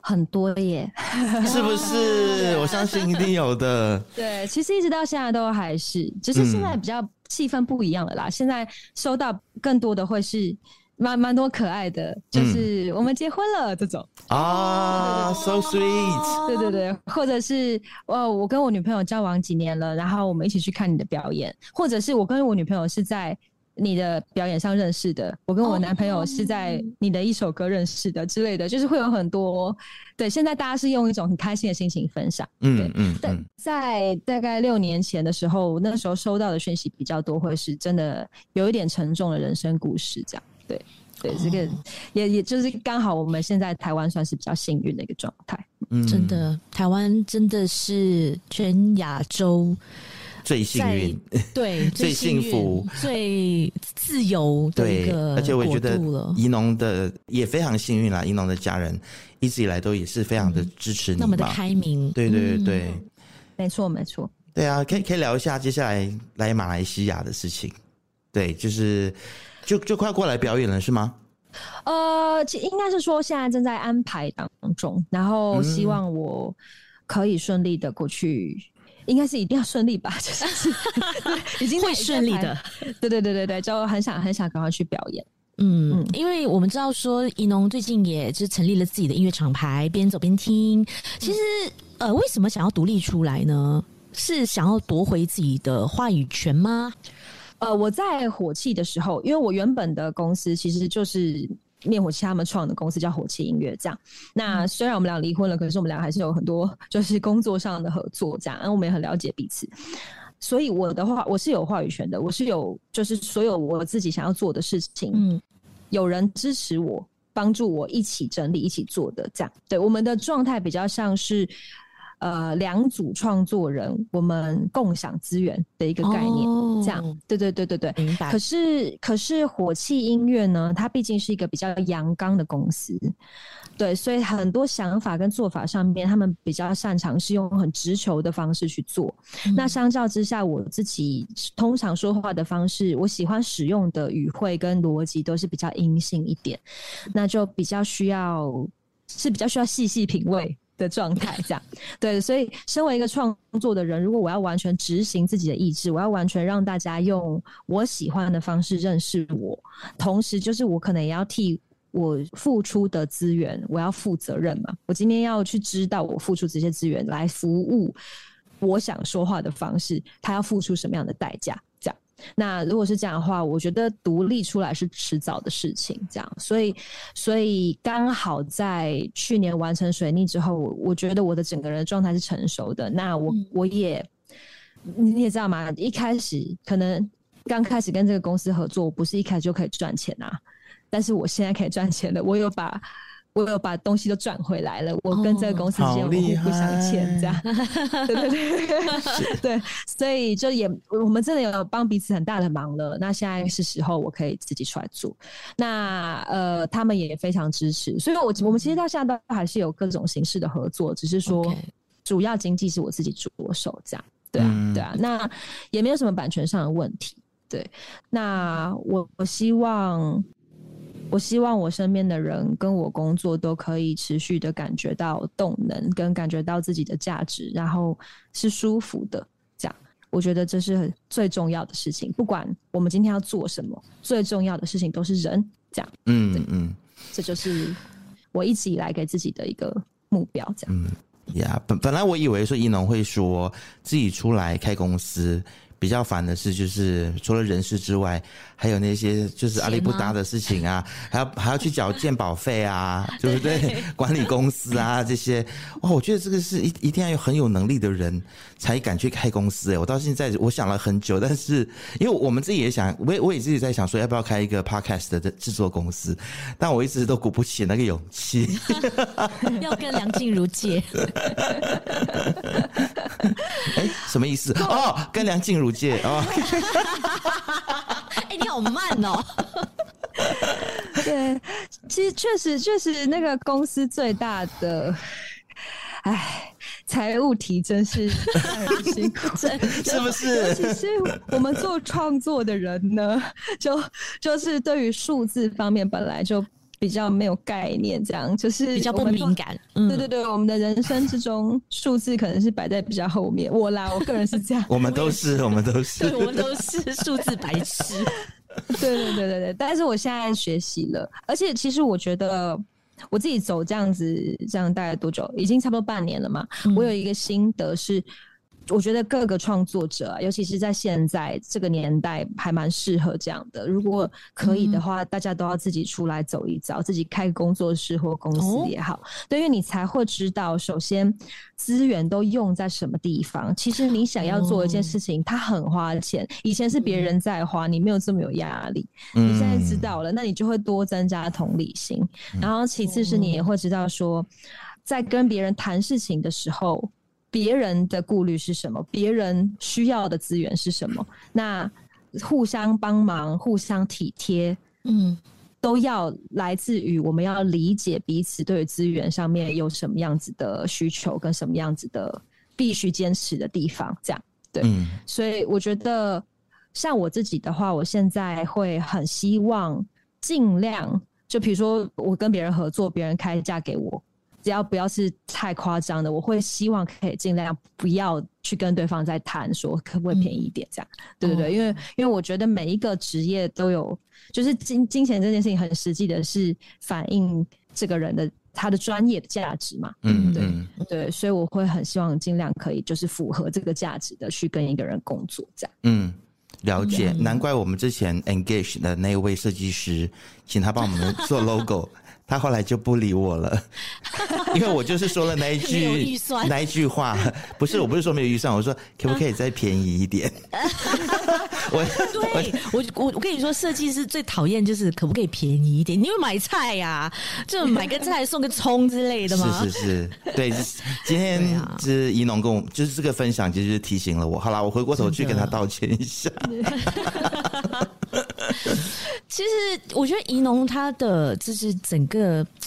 S2: 很多耶，
S1: 是不是？我相信一定有的。
S2: 对，其实一直到现在都还是，只是现在比较。气氛不一样了啦，现在收到更多的会是蛮蛮多可爱的，就是我们结婚了这种。
S1: 啊，so sweet，
S2: 对对对，或者是哦，我跟我女朋友交往几年了，然后我们一起去看你的表演，或者是我跟我女朋友是在。你的表演上认识的，我跟我男朋友是在你的一首歌认识的之类的，就是会有很多。对，现在大家是用一种很开心的心情分享。嗯嗯。但在大概六年前的时候，那时候收到的讯息比较多，会是真的有一点沉重的人生故事这样。对，对，这个也也就是刚好我们现在台湾算是比较幸运的一个状态。
S3: 嗯，真的，台湾真的是全亚洲。
S1: 最幸运，
S3: 对，最幸福、最自由的一
S1: 个而且我觉得宜农的也非常幸运啦，宜农的家人一直以来都也是非常的支持你，
S3: 那么的开明。
S1: 对对对对，
S2: 没错没错。
S1: 对啊，可以可以聊一下接下来来马来西亚的事情。对，就是就就快过来表演了，是吗？
S2: 呃，其应该是说现在正在安排当中，然后希望我可以顺利的过去，嗯、应该是一定要顺利吧，就是 已经
S3: 会顺利的。
S2: 对对对对对，就很想很想赶快去表演。
S3: 嗯，嗯，因为我们知道说怡农最近也是成立了自己的音乐厂牌，边走边听。其实，呃，为什么想要独立出来呢？是想要夺回自己的话语权吗？
S2: 呃，我在火气的时候，因为我原本的公司其实就是灭火器他们创的公司，叫火器音乐。这样，那虽然我们俩离婚了，可是我们俩还是有很多就是工作上的合作，这样，然后我们也很了解彼此。所以我的话，我是有话语权的，我是有，就是所有我自己想要做的事情，嗯，有人支持我，帮助我一起整理、一起做的，这样。对，我们的状态比较像是。呃，两组创作人，我们共享资源的一个概念，哦、这样，对对对对对，
S3: 明白。
S2: 可是，可是火气音乐呢，它毕竟是一个比较阳刚的公司，对，所以很多想法跟做法上面，他们比较擅长是用很直球的方式去做。嗯、那相较之下，我自己通常说话的方式，我喜欢使用的语汇跟逻辑都是比较阴性一点，那就比较需要，是比较需要细细品味。的状态，这样对，所以身为一个创作的人，如果我要完全执行自己的意志，我要完全让大家用我喜欢的方式认识我，同时就是我可能也要替我付出的资源，我要负责任嘛。我今天要去知道我付出这些资源来服务我想说话的方式，他要付出什么样的代价？那如果是这样的话，我觉得独立出来是迟早的事情。这样，所以，所以刚好在去年完成水逆之后，我我觉得我的整个人的状态是成熟的。那我我也，你也知道嘛？一开始可能刚开始跟这个公司合作，我不是一开始就可以赚钱啊。但是我现在可以赚钱的，我有把。我有把东西都赚回来了，我跟这个公司之间我互不相欠，这样，对对对，对，所以就也我们真的有帮彼此很大的忙了。那现在是时候我可以自己出来做，那呃，他们也非常支持，所以我我们其实到现在都还是有各种形式的合作，只是说主要经济是我自己着手这样，对啊，对啊，那也没有什么版权上的问题，对，那我我希望。我希望我身边的人跟我工作都可以持续的感觉到动能，跟感觉到自己的价值，然后是舒服的。这样，我觉得这是很最重要的事情。不管我们今天要做什么，最重要的事情都是人。这样，嗯嗯，这就是我一直以来给自己的一个目标。这样，嗯
S1: 呀，本本来我以为说伊农会说自己出来开公司。比较烦的是，就是除了人事之外，还有那些就是阿里不搭的事情啊，还要还要去缴鉴保费啊，对不对？管理公司啊这些，哇，我觉得这个是一一定要有很有能力的人才敢去开公司。哎，我到现在我想了很久，但是因为我们自己也想，我也我也自己在想说要不要开一个 podcast 的制作公司，但我一直都鼓不起那个勇气。
S3: 要跟梁静茹借？
S1: 哎，什么意思？哦，跟梁静茹。不借啊！
S3: 哎，你好慢哦。
S2: 对，其实确实确实那个公司最大的，哎，财务体真是辛苦，
S1: 是不是？
S2: 其实我们做创作的人呢，就就是对于数字方面本来就。比较没有概念，这样就是
S3: 比较不敏感。
S2: 嗯、对对对，我们的人生之中，数字可能是摆在比较后面。我啦，我个人是这样。
S1: 我们都是，我们都是，
S3: 对，我们都是数字白痴。
S2: 对对对对对，但是我现在学习了，而且其实我觉得我自己走这样子，这样大概多久？已经差不多半年了嘛。嗯、我有一个心得是。我觉得各个创作者啊，尤其是在现在这个年代，还蛮适合这样的。如果可以的话，大家都要自己出来走一遭，自己开工作室或公司也好，对，因为你才会知道，首先资源都用在什么地方。其实你想要做一件事情，它很花钱。以前是别人在花，你没有这么有压力。你现在知道了，那你就会多增加同理心。然后其次是你也会知道说，在跟别人谈事情的时候。别人的顾虑是什么？别人需要的资源是什么？那互相帮忙、互相体贴，嗯，都要来自于我们要理解彼此对于资源上面有什么样子的需求，跟什么样子的必须坚持的地方。这样对，嗯，所以我觉得像我自己的话，我现在会很希望尽量就比如说我跟别人合作，别人开价给我，只要不要是太夸张的，我会希望可以尽量不要去跟对方再谈说可不可以便宜一点这样。嗯、对对对，因为因为我觉得每一个职业都有，就是金金钱这件事情很实际的是反映这个人的他的专业的价值嘛。嗯，对对，所以我会很希望尽量可以就是符合这个价值的去跟一个人工作这样。
S1: 嗯。了解，难怪我们之前 engage 的那位设计师，请他帮我们做 logo。他后来就不理我了，因为我就是说了那一句那一句话，不是，我不是说没有预算，我说可不可以再便宜一点？
S3: 我对我我我跟你说，设计师最讨厌就是可不可以便宜一点？你会买菜呀、啊，就买个菜送个葱之类的吗？
S1: 是是是，对，今天是怡农跟我就是这个分享，其实就是提醒了我。好啦，我回过头去跟他道歉一下。
S3: 其实我觉得怡农他的就是整个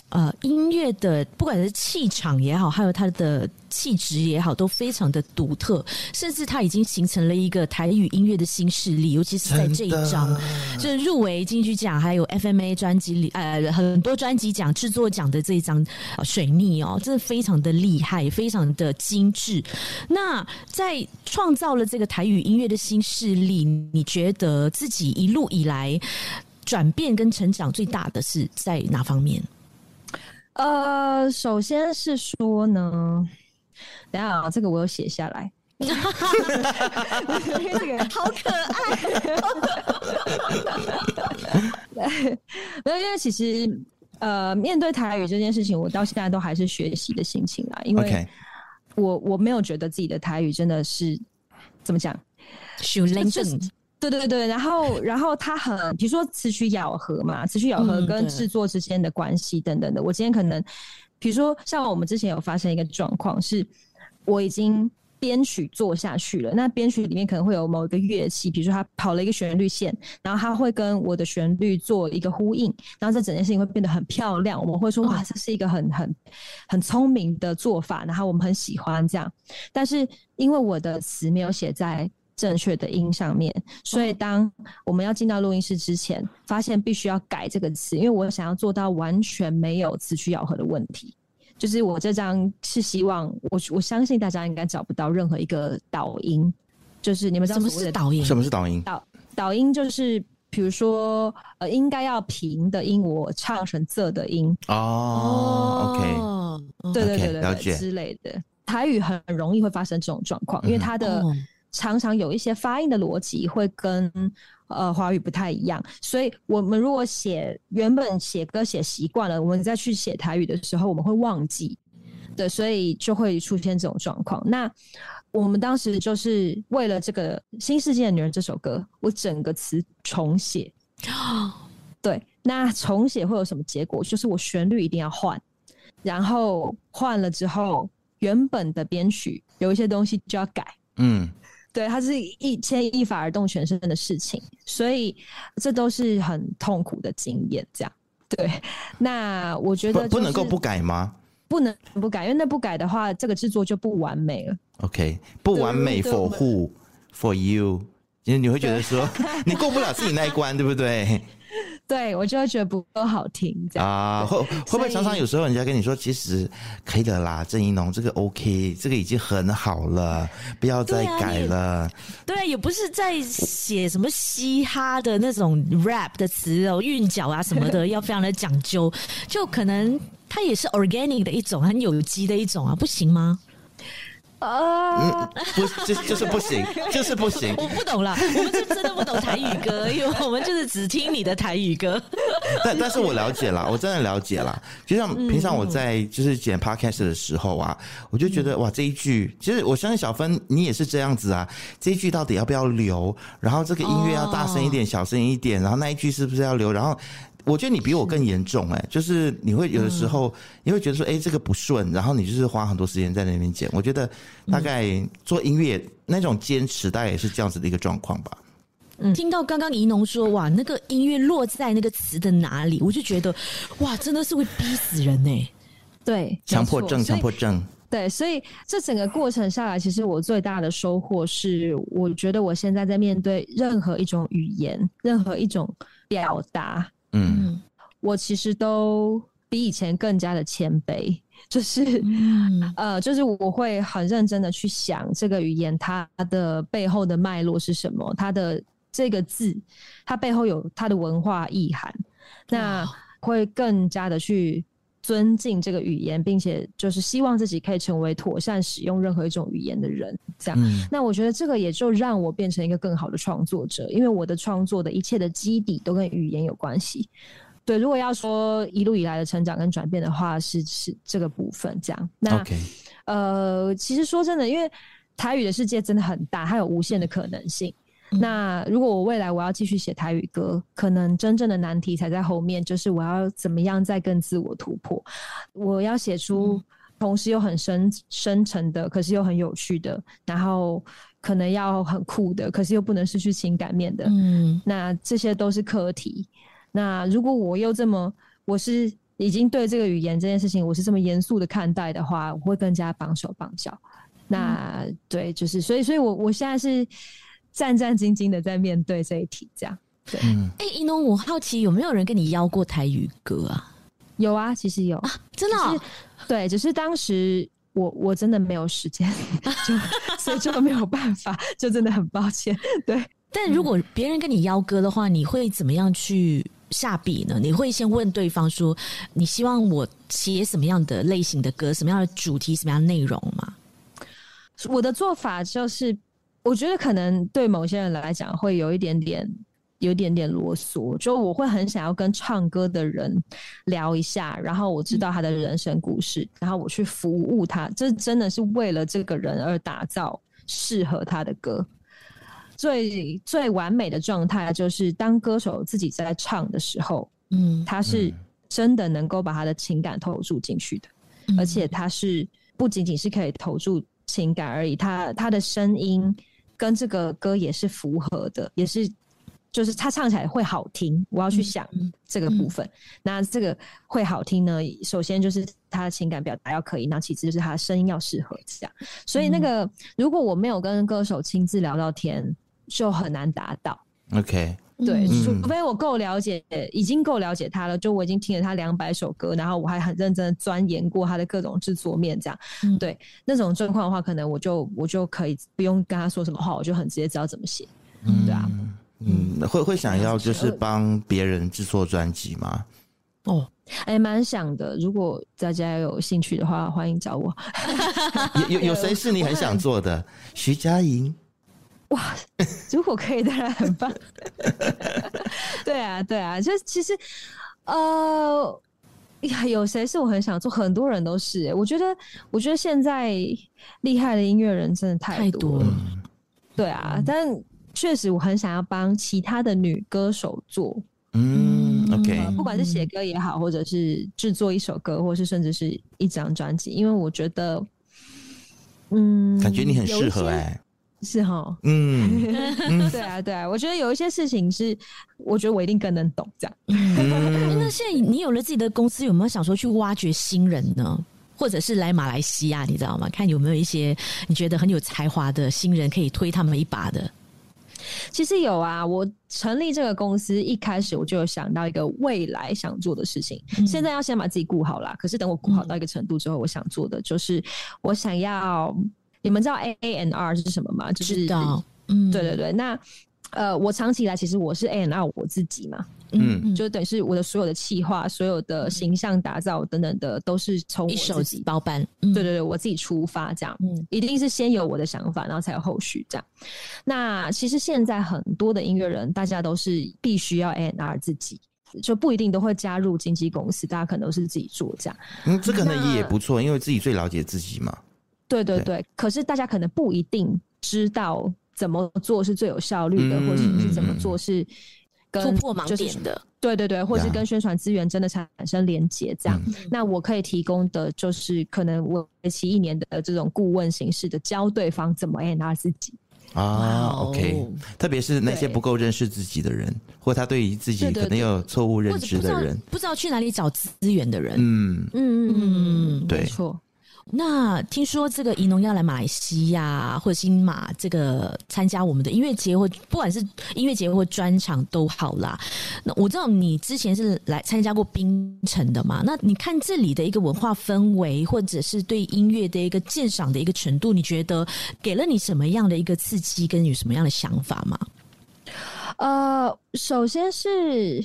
S3: 呃音乐的，不管是气场也好，还有他的气质也好，都非常的独特。甚至他已经形成了一个台语音乐的新势力，尤其是在这一张，就是入围金曲奖，还有 FMA 专辑里呃很多专辑奖制作奖的这一张水逆哦，真的非常的厉害，非常的精致。那在创造了这个台语音乐的新势力，你觉得自己一路以来，转变跟成长最大的是在哪方面？
S2: 呃，首先是说呢，等下啊，这个我有写下来，这 个
S3: 好可爱。
S2: 没有，因为其实呃，面对台语这件事情，我到现在都还是学习的心情啊，因为我我没有觉得自己的台语真的是怎么讲，
S3: 修练正。
S2: 对对对，然后然后他很，比如说词曲咬合嘛，词曲咬合跟制作之间的关系等等的。嗯、我今天可能，比如说像我们之前有发生一个状况，是我已经编曲做下去了，那编曲里面可能会有某一个乐器，比如说它跑了一个旋律线，然后它会跟我的旋律做一个呼应，然后这整件事情会变得很漂亮。我们会说哇，这是一个很很很聪明的做法，然后我们很喜欢这样。但是因为我的词没有写在。正确的音上面，所以当我们要进到录音室之前，发现必须要改这个词，因为我想要做到完全没有词曲咬合的问题。就是我这张是希望我我相信大家应该找不到任何一个导音，就是你们知道什么是导音？
S1: 什么是导音？
S2: 导导音就是比如说呃，应该要平的音，我唱成仄的音
S1: 哦。OK，
S2: 对对对对，了解之类的。台语很容易会发生这种状况，因为它的。常常有一些发音的逻辑会跟呃华语不太一样，所以我们如果写原本写歌写习惯了，我们再去写台语的时候，我们会忘记，对，所以就会出现这种状况。那我们当时就是为了这个《新世界的女人》这首歌，我整个词重写。对，那重写会有什么结果？就是我旋律一定要换，然后换了之后，原本的编曲有一些东西就要改。嗯。对，它是一牵一发而动全身的事情，所以这都是很痛苦的经验。这样，对。那我觉得、就是、
S1: 不，不能够不改吗？
S2: 不能不改，因为那不改的话，这个制作就不完美了。
S1: OK，不完美 for who for you，因为你会觉得说你过不了自己那一关，对不对？
S2: 对，我就会觉得不够好听，这样啊，会会不会常常有时候人家跟你说，其实可以的啦，郑宜农这个 OK，这个已经很好了，不要再改了。
S3: 对啊，对啊，也不是在写什么嘻哈的那种 rap 的词哦，韵脚啊什么的 要非常的讲究，就可能它也是 organic 的一种，很有机的一种啊，不行吗？
S2: 啊、
S1: 嗯，不，就就是不行，就是不行。
S3: 我不懂啦，我们是真的不懂台语歌，因为我们就是只听你的台语歌。
S1: 但但是我了解啦，我真的了解啦。就像平常我在就是剪 podcast 的时候啊，我就觉得哇，这一句其实我相信小芬你也是这样子啊。这一句到底要不要留？然后这个音乐要大声一点，小声一点，然后那一句是不是要留？然后。我觉得你比我更严重哎、欸，就是你会有的时候你会觉得说，哎、欸，这个不顺，然后你就是花很多时间在那边剪。我觉得大概做音乐那种坚持，大概也是这样子的一个状况吧。
S3: 嗯，听到刚刚怡农说哇，那个音乐落在那个词的哪里，我就觉得哇，真的是会逼死人哎、欸。
S2: 对，
S1: 强迫症，强迫症。
S2: 对，所以这整个过程下来，其实我最大的收获是，我觉得我现在在面对任何一种语言，任何一种表达。嗯，我其实都比以前更加的谦卑，就是、嗯、呃，就是我会很认真的去想这个语言它的背后的脉络是什么，它的这个字它背后有它的文化意涵，那会更加的去。尊敬这个语言，并且就是希望自己可以成为妥善使用任何一种语言的人。这样，嗯、那我觉得这个也就让我变成一个更好的创作者，因为我的创作的一切的基底都跟语言有关系。对，如果要说一路以来的成长跟转变的话，是是这个部分这样。那呃，其实说真的，因为台语的世界真的很大，它有无限的可能性。那如果我未来我要继续写台语歌，可能真正的难题才在后面，就是我要怎么样再更自我突破。我要写出同时又很深深沉的，可是又很有趣的，然后可能要很酷的，可是又不能失去情感面的。嗯，那这些都是课题。那如果我又这么，我是已经对这个语言这件事情，我是这么严肃的看待的话，我会更加绑手绑脚。那对，就是所以，所以我我现在是。战战兢兢的在面对这一题，这样对。
S3: 哎，宜农，我好奇有没有人跟你邀过台语歌啊？
S2: 有啊，其实有啊，
S3: 真的、哦。
S2: 对，只是当时我我真的没有时间，就所以就没有办法，就真的很抱歉。对，
S3: 但如果别人跟你邀歌的话，你会怎么样去下笔呢？你会先问对方说，你希望我写什么样的类型的歌，什么样的主题，什么样的内容吗？
S2: 我的做法就是。我觉得可能对某些人来讲会有一点点，有一点点啰嗦。就我会很想要跟唱歌的人聊一下，然后我知道他的人生故事，嗯、然后我去服务他。这真的是为了这个人而打造适合他的歌。最最完美的状态就是当歌手自己在唱的时候，嗯，他是真的能够把他的情感投注进去的，嗯、而且他是不仅仅是可以投注情感而已，他他的声音。跟这个歌也是符合的，也是，就是他唱起来会好听。我要去想这个部分，那这个会好听呢？首先就是他的情感表达要可以，那其次就是他的声音要适合这样。所以那个、嗯、如果我没有跟歌手亲自聊到天，就很难达到。
S1: OK。
S2: 对，除非我够了解，已经够了解他了，就我已经听了他两百首歌，然后我还很认真的钻研过他的各种制作面，这样，嗯、对那种状况的话，可能我就我就可以不用跟他说什么话，我就很直接知道怎么写，嗯、对啊，
S1: 嗯，会会想要就是帮别人制作专辑吗？
S2: 哦，哎，蛮想的，如果大家有兴趣的话，欢迎找我。
S1: 有有有谁是你很想做的？徐佳莹。
S2: 哇，如果可以，当然很棒。对啊，对啊，就其实，呃，呀，有谁是我很想做？很多人都是。我觉得，我觉得现在厉害的音乐人真的太多了。多对啊，嗯、但确实我很想要帮其他的女歌手做。
S1: 嗯，OK，
S2: 不管是写歌也好，或者是制作一首歌，或是甚至是一张专辑，因为我觉得，嗯，
S1: 感觉你很适合哎、欸。
S2: 是哈，嗯，对啊，对啊，我觉得有一些事情是，我觉得我一定更能懂这样。
S3: 那现在你有了自己的公司，有没有想说去挖掘新人呢？或者是来马来西亚，你知道吗？看有没有一些你觉得很有才华的新人可以推他们一把的？
S2: 其实有啊，我成立这个公司一开始我就有想到一个未来想做的事情，嗯、现在要先把自己顾好啦。可是等我顾好到一个程度之后，我想做的就是我想要。你们知道 A A N R 是什么吗？就是
S3: 知道，
S2: 嗯，对对对。那呃，我长期以来其实我是 A N R 我自己嘛，嗯，就等于是我的所有的企划、所有的形象打造等等的，都是从我自己
S3: 包办。
S2: 对对对，我自己出发这样，嗯，一定是先有我的想法，然后才有后续这样。那其实现在很多的音乐人，大家都是必须要 A N R 自己，就不一定都会加入经纪公司，大家可能都是自己做这样。
S1: 嗯，这可能也不错，因为自己最了解自己嘛。
S2: 对对对，对。可是大家可能不一定知道怎么做是最有效率的，嗯、或者是怎么做是跟
S3: 突破盲点的。
S2: 对对对，或是跟宣传资源真的产生连结这样。嗯、那我可以提供的就是可能为期一年的这种顾问形式的教对方怎么 A&R 自己。
S1: 啊。OK，特别是那些不够认识自己的人，或他对于自己可能有错误认知的人，
S3: 不知道去哪里找资源的人。
S1: 嗯
S2: 嗯嗯。嗯，
S1: 对，
S2: 没错。
S3: 那听说这个怡农要来马来西亚或者新马这个参加我们的音乐节，或不管是音乐节或专场都好啦。那我知道你之前是来参加过槟城的嘛？那你看这里的一个文化氛围，或者是对音乐的一个鉴赏的一个程度，你觉得给了你什么样的一个刺激，跟有什么样的想法吗？
S2: 呃，首先是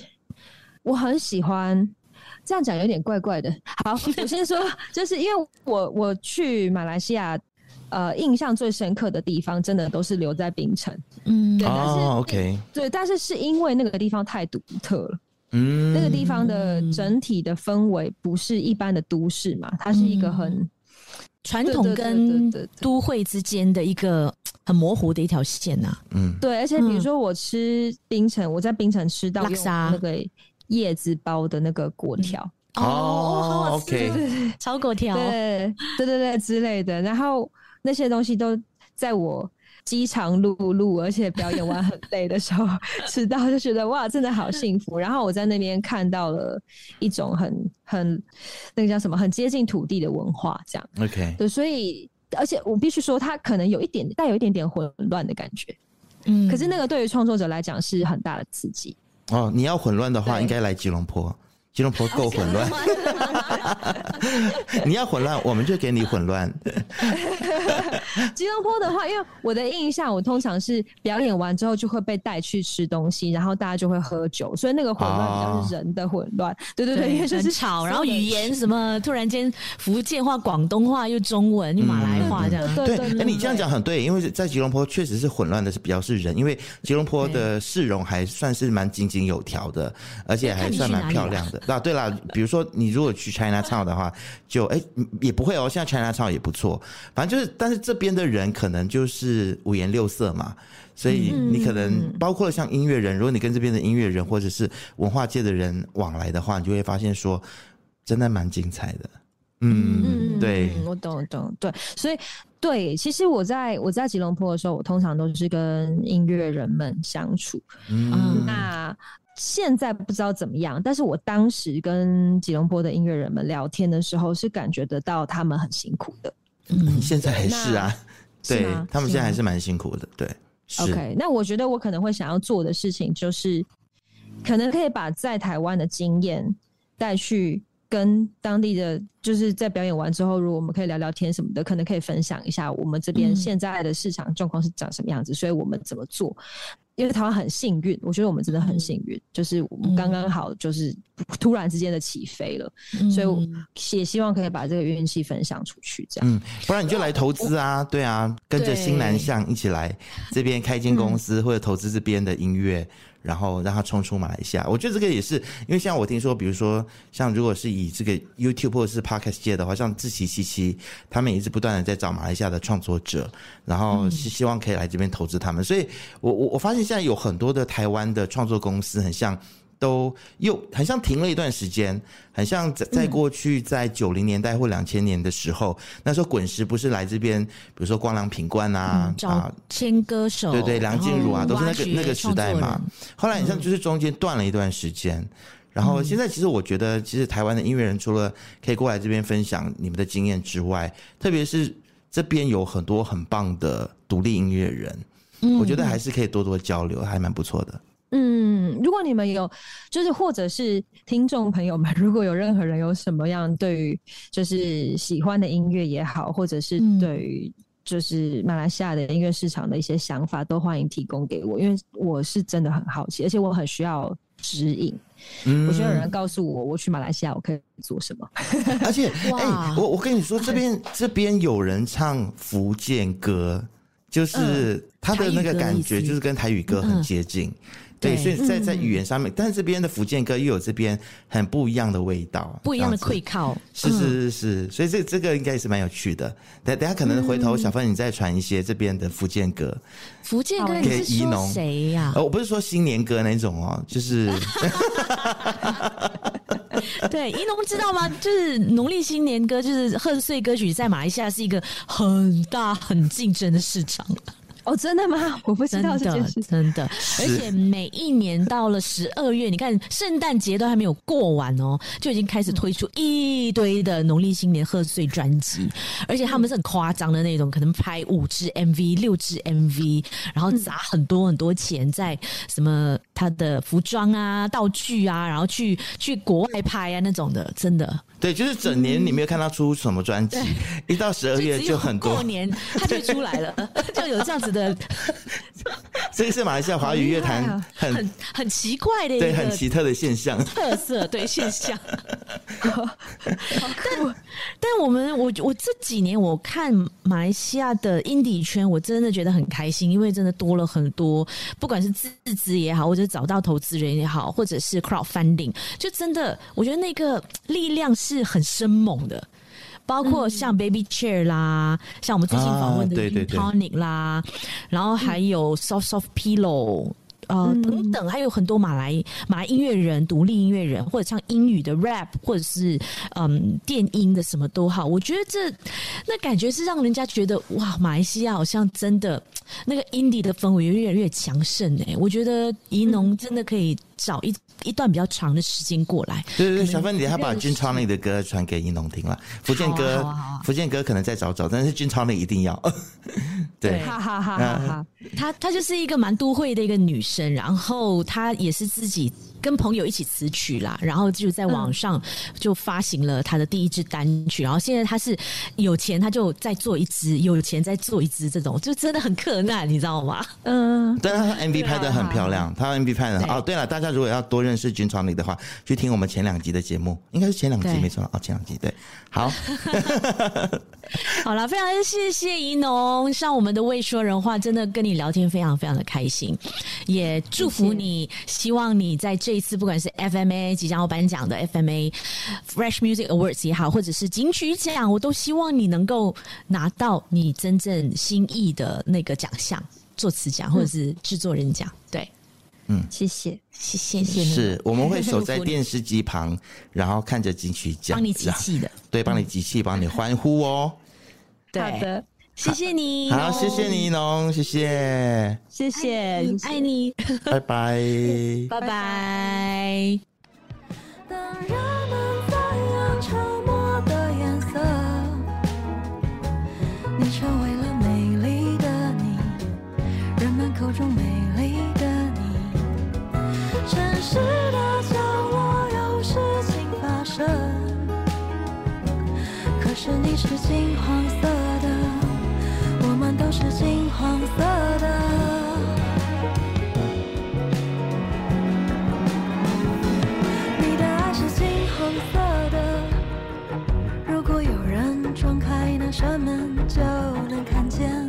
S2: 我很喜欢。这样讲有点怪怪的。好，我先说，就是因为我我去马来西亚，呃，印象最深刻的地方，真的都是留在槟城。嗯，对，但是、
S1: 哦、OK，
S2: 对，但是是因为那个地方太独特了。嗯，那个地方的整体的氛围不是一般的都市嘛，它是一个很
S3: 传统跟都会之间的一个很模糊的一条线呐、啊。嗯，
S2: 对，而且比如说我吃槟城，我在槟城吃到用那个。叶子包的那个果条
S3: 哦，好好吃，炒果条，
S2: 对对对对之类的。然后那些东西都在我饥肠辘辘，而且表演完很累的时候吃到，就觉得哇，真的好幸福。然后我在那边看到了一种很很那个叫什么，很接近土地的文化，这样。
S1: OK，
S2: 对，所以而且我必须说，它可能有一点带有一点点混乱的感觉，嗯，可是那个对于创作者来讲是很大的刺激。
S1: 哦，你要混乱的话，应该来吉隆坡。吉隆坡够混乱，你要混乱，我们就给你混乱。
S2: 吉隆坡的话，因为我的印象，我通常是表演完之后就会被带去吃东西，然后大家就会喝酒，所以那个混乱比较是人的混乱。哦、对对对，因为就是
S3: 吵，然后语言什么突然间福建话、广东话又中文又马来话这样。
S1: 嗯、对，哎，你这样讲很对，因为在吉隆坡确实是混乱的，是比较是人，因为吉隆坡的市容还算是蛮井井有条的，而且还算蛮漂亮的。啊，对了，比如说你如果去 China Town 的话，就哎也不会哦。现在 China Town 也不错，反正就是，但是这边的人可能就是五颜六色嘛，所以你可能包括像音乐人，如果你跟这边的音乐人或者是文化界的人往来的话，你就会发现说，真的蛮精彩的。嗯，对，
S2: 我懂，我懂，对，所以对，其实我在我在吉隆坡的时候，我通常都是跟音乐人们相处，嗯，那。现在不知道怎么样，但是我当时跟吉隆坡的音乐人们聊天的时候，是感觉得到他们很辛苦的。
S1: 嗯，现在还是啊，对，他们现在还是蛮辛苦的。对
S2: ，OK，那我觉得我可能会想要做的事情，就是可能可以把在台湾的经验带去跟当地的，就是在表演完之后，如果我们可以聊聊天什么的，可能可以分享一下我们这边现在的市场状况是长什么样子，所以我们怎么做。因为台湾很幸运，我觉得我们真的很幸运，嗯、就是我们刚刚好就是突然之间的起飞了，嗯、所以我也希望可以把这个运气分享出去，这样。
S1: 嗯，不然你就来投资啊，对啊，跟着新南向一起来这边开间公司，或者投资这边的音乐。然后让他冲出马来西亚，我觉得这个也是，因为像我听说，比如说像如果是以这个 YouTube 或者是 Podcast 界的话，像自奇七七，他们也一直不断的在找马来西亚的创作者，然后是希望可以来这边投资他们。所以我我我发现现在有很多的台湾的创作公司，很像。都又很像停了一段时间，很像在在过去在九零年代或两千年的时候，嗯、那时候滚石不是来这边，比如说光良品冠啊，
S3: 嗯、啊，签歌手，
S1: 对对，梁静茹啊，都是那个那个时代嘛。后来你像就是中间断了一段时间，嗯、然后现在其实我觉得，其实台湾的音乐人除了可以过来这边分享你们的经验之外，特别是这边有很多很棒的独立音乐人，嗯、我觉得还是可以多多交流，还蛮不错的。
S2: 嗯，如果你们有，就是或者是听众朋友们，如果有任何人有什么样对于就是喜欢的音乐也好，或者是对于就是马来西亚的音乐市场的一些想法，都欢迎提供给我，因为我是真的很好奇，而且我很需要指引。嗯，我需要有人告诉我，我去马来西亚我可以做什么。
S1: 而且，哎、欸，我我跟你说，这边 这边有人唱福建歌，就是他的那个感觉，就是跟台语歌很接近。嗯对，所以在在语言上面，但是这边的福建歌又有这边很不一样的味道，
S3: 不一样的愧靠。
S1: 是是是是，所以这这个应该也是蛮有趣的。等等下可能回头小芬你再传一些这边的福建歌。
S3: 福建歌你是说谁呀？
S1: 我不是说新年歌那种哦，就是。
S3: 对，宜农知道吗？就是农历新年歌，就是贺岁歌曲，在马来西亚是一个很大很竞争的市场。
S2: 哦，真的吗？我不知道这件事，
S3: 真的，而且每一年到了十二月，你看圣诞节都还没有过完哦，就已经开始推出一堆的农历新年贺岁专辑，而且他们是很夸张的那种，可能拍五支 MV、六支 MV，然后砸很多很多钱在什么他的服装啊、道具啊，然后去去国外拍啊那种的，真的。
S1: 对，就是整年你没有看他出什么专辑，嗯、一到十二月就很多。
S3: 过年他就出来了，就有这样子的。
S1: 这个是马来西亚华语乐坛很
S3: 很很奇怪的一个
S1: 对很奇特的现象
S3: 特色对现象。但但我们我我这几年我看马来西亚的 indie 圈，我真的觉得很开心，因为真的多了很多，不管是自资也好，或者找到投资人也好，或者是 crowdfunding，就真的我觉得那个力量是。是很生猛的，包括像 Baby Chair 啦，嗯、像我们最近访问的 Tonic 啦，然后还有 Soft Soft Pillow。呃，等等，还有很多马来马来音乐人、独立音乐人，或者唱英语的 rap，或者是嗯电音的什么都好。我觉得这那感觉是让人家觉得哇，马来西亚好像真的那个 indie 的氛围越来越强盛哎。我觉得怡农真的可以找一一段比较长的时间过来。
S1: 对对对，小芬，你还把 Gin Tonic 的歌传给英农听了。福建歌，
S3: 啊啊啊、
S1: 福建歌可能再找找，但是君超内一定要。对，
S2: 哈哈哈哈哈。
S3: 她她就是一个蛮都会的一个女生，然后她也是自己跟朋友一起词曲啦，然后就在网上就发行了他的第一支单曲，嗯、然后现在他是有钱，他就再做一支，有钱再做一支，这种就真的很克难，你知道吗？
S2: 嗯，
S1: 但是她 MV 拍的很漂亮，他 MV 拍的很。哦，对。了，大家如果要多认识 Gin Tonic 的话，去听我们前两集的节目，应该是前两集没错。哦，前两集对，好，
S3: 好了，非常谢谢怡农，像我们的未说人话，真的跟你聊天非常非常的开心，也祝福你，希望你在这一次不管是 FMA 即将要颁奖的 FMA Fresh Music Awards 也好，或者是金曲奖，我都希望你能够拿到你真正心意的那个奖项，作词奖或者是制作人奖。对，
S2: 嗯，谢谢，
S3: 谢谢，谢谢。
S1: 是我们会守在电视机旁，然后看着金曲奖，
S3: 帮你集气的，
S1: 对，帮你集气，帮你欢呼哦。
S3: 对
S2: 好的。
S3: 谢谢你，
S1: 好，谢谢你，农，谢谢，
S2: 谢谢，
S3: 爱你，
S1: 拜拜，
S3: 拜拜。
S4: 当人们赞扬沉默的颜色，你成为了美丽的你，人们口中美丽的你。城市的角落有事情发生，可是你是金黄色的。都是金黄色的，你的爱是金黄色的。如果有人撞开那扇门，就能看见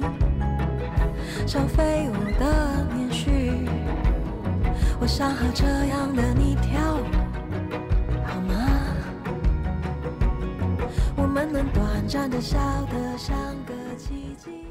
S4: 像飞舞的棉絮。我想和这样的你跳舞，好吗？我们能短暂的笑得像个奇迹。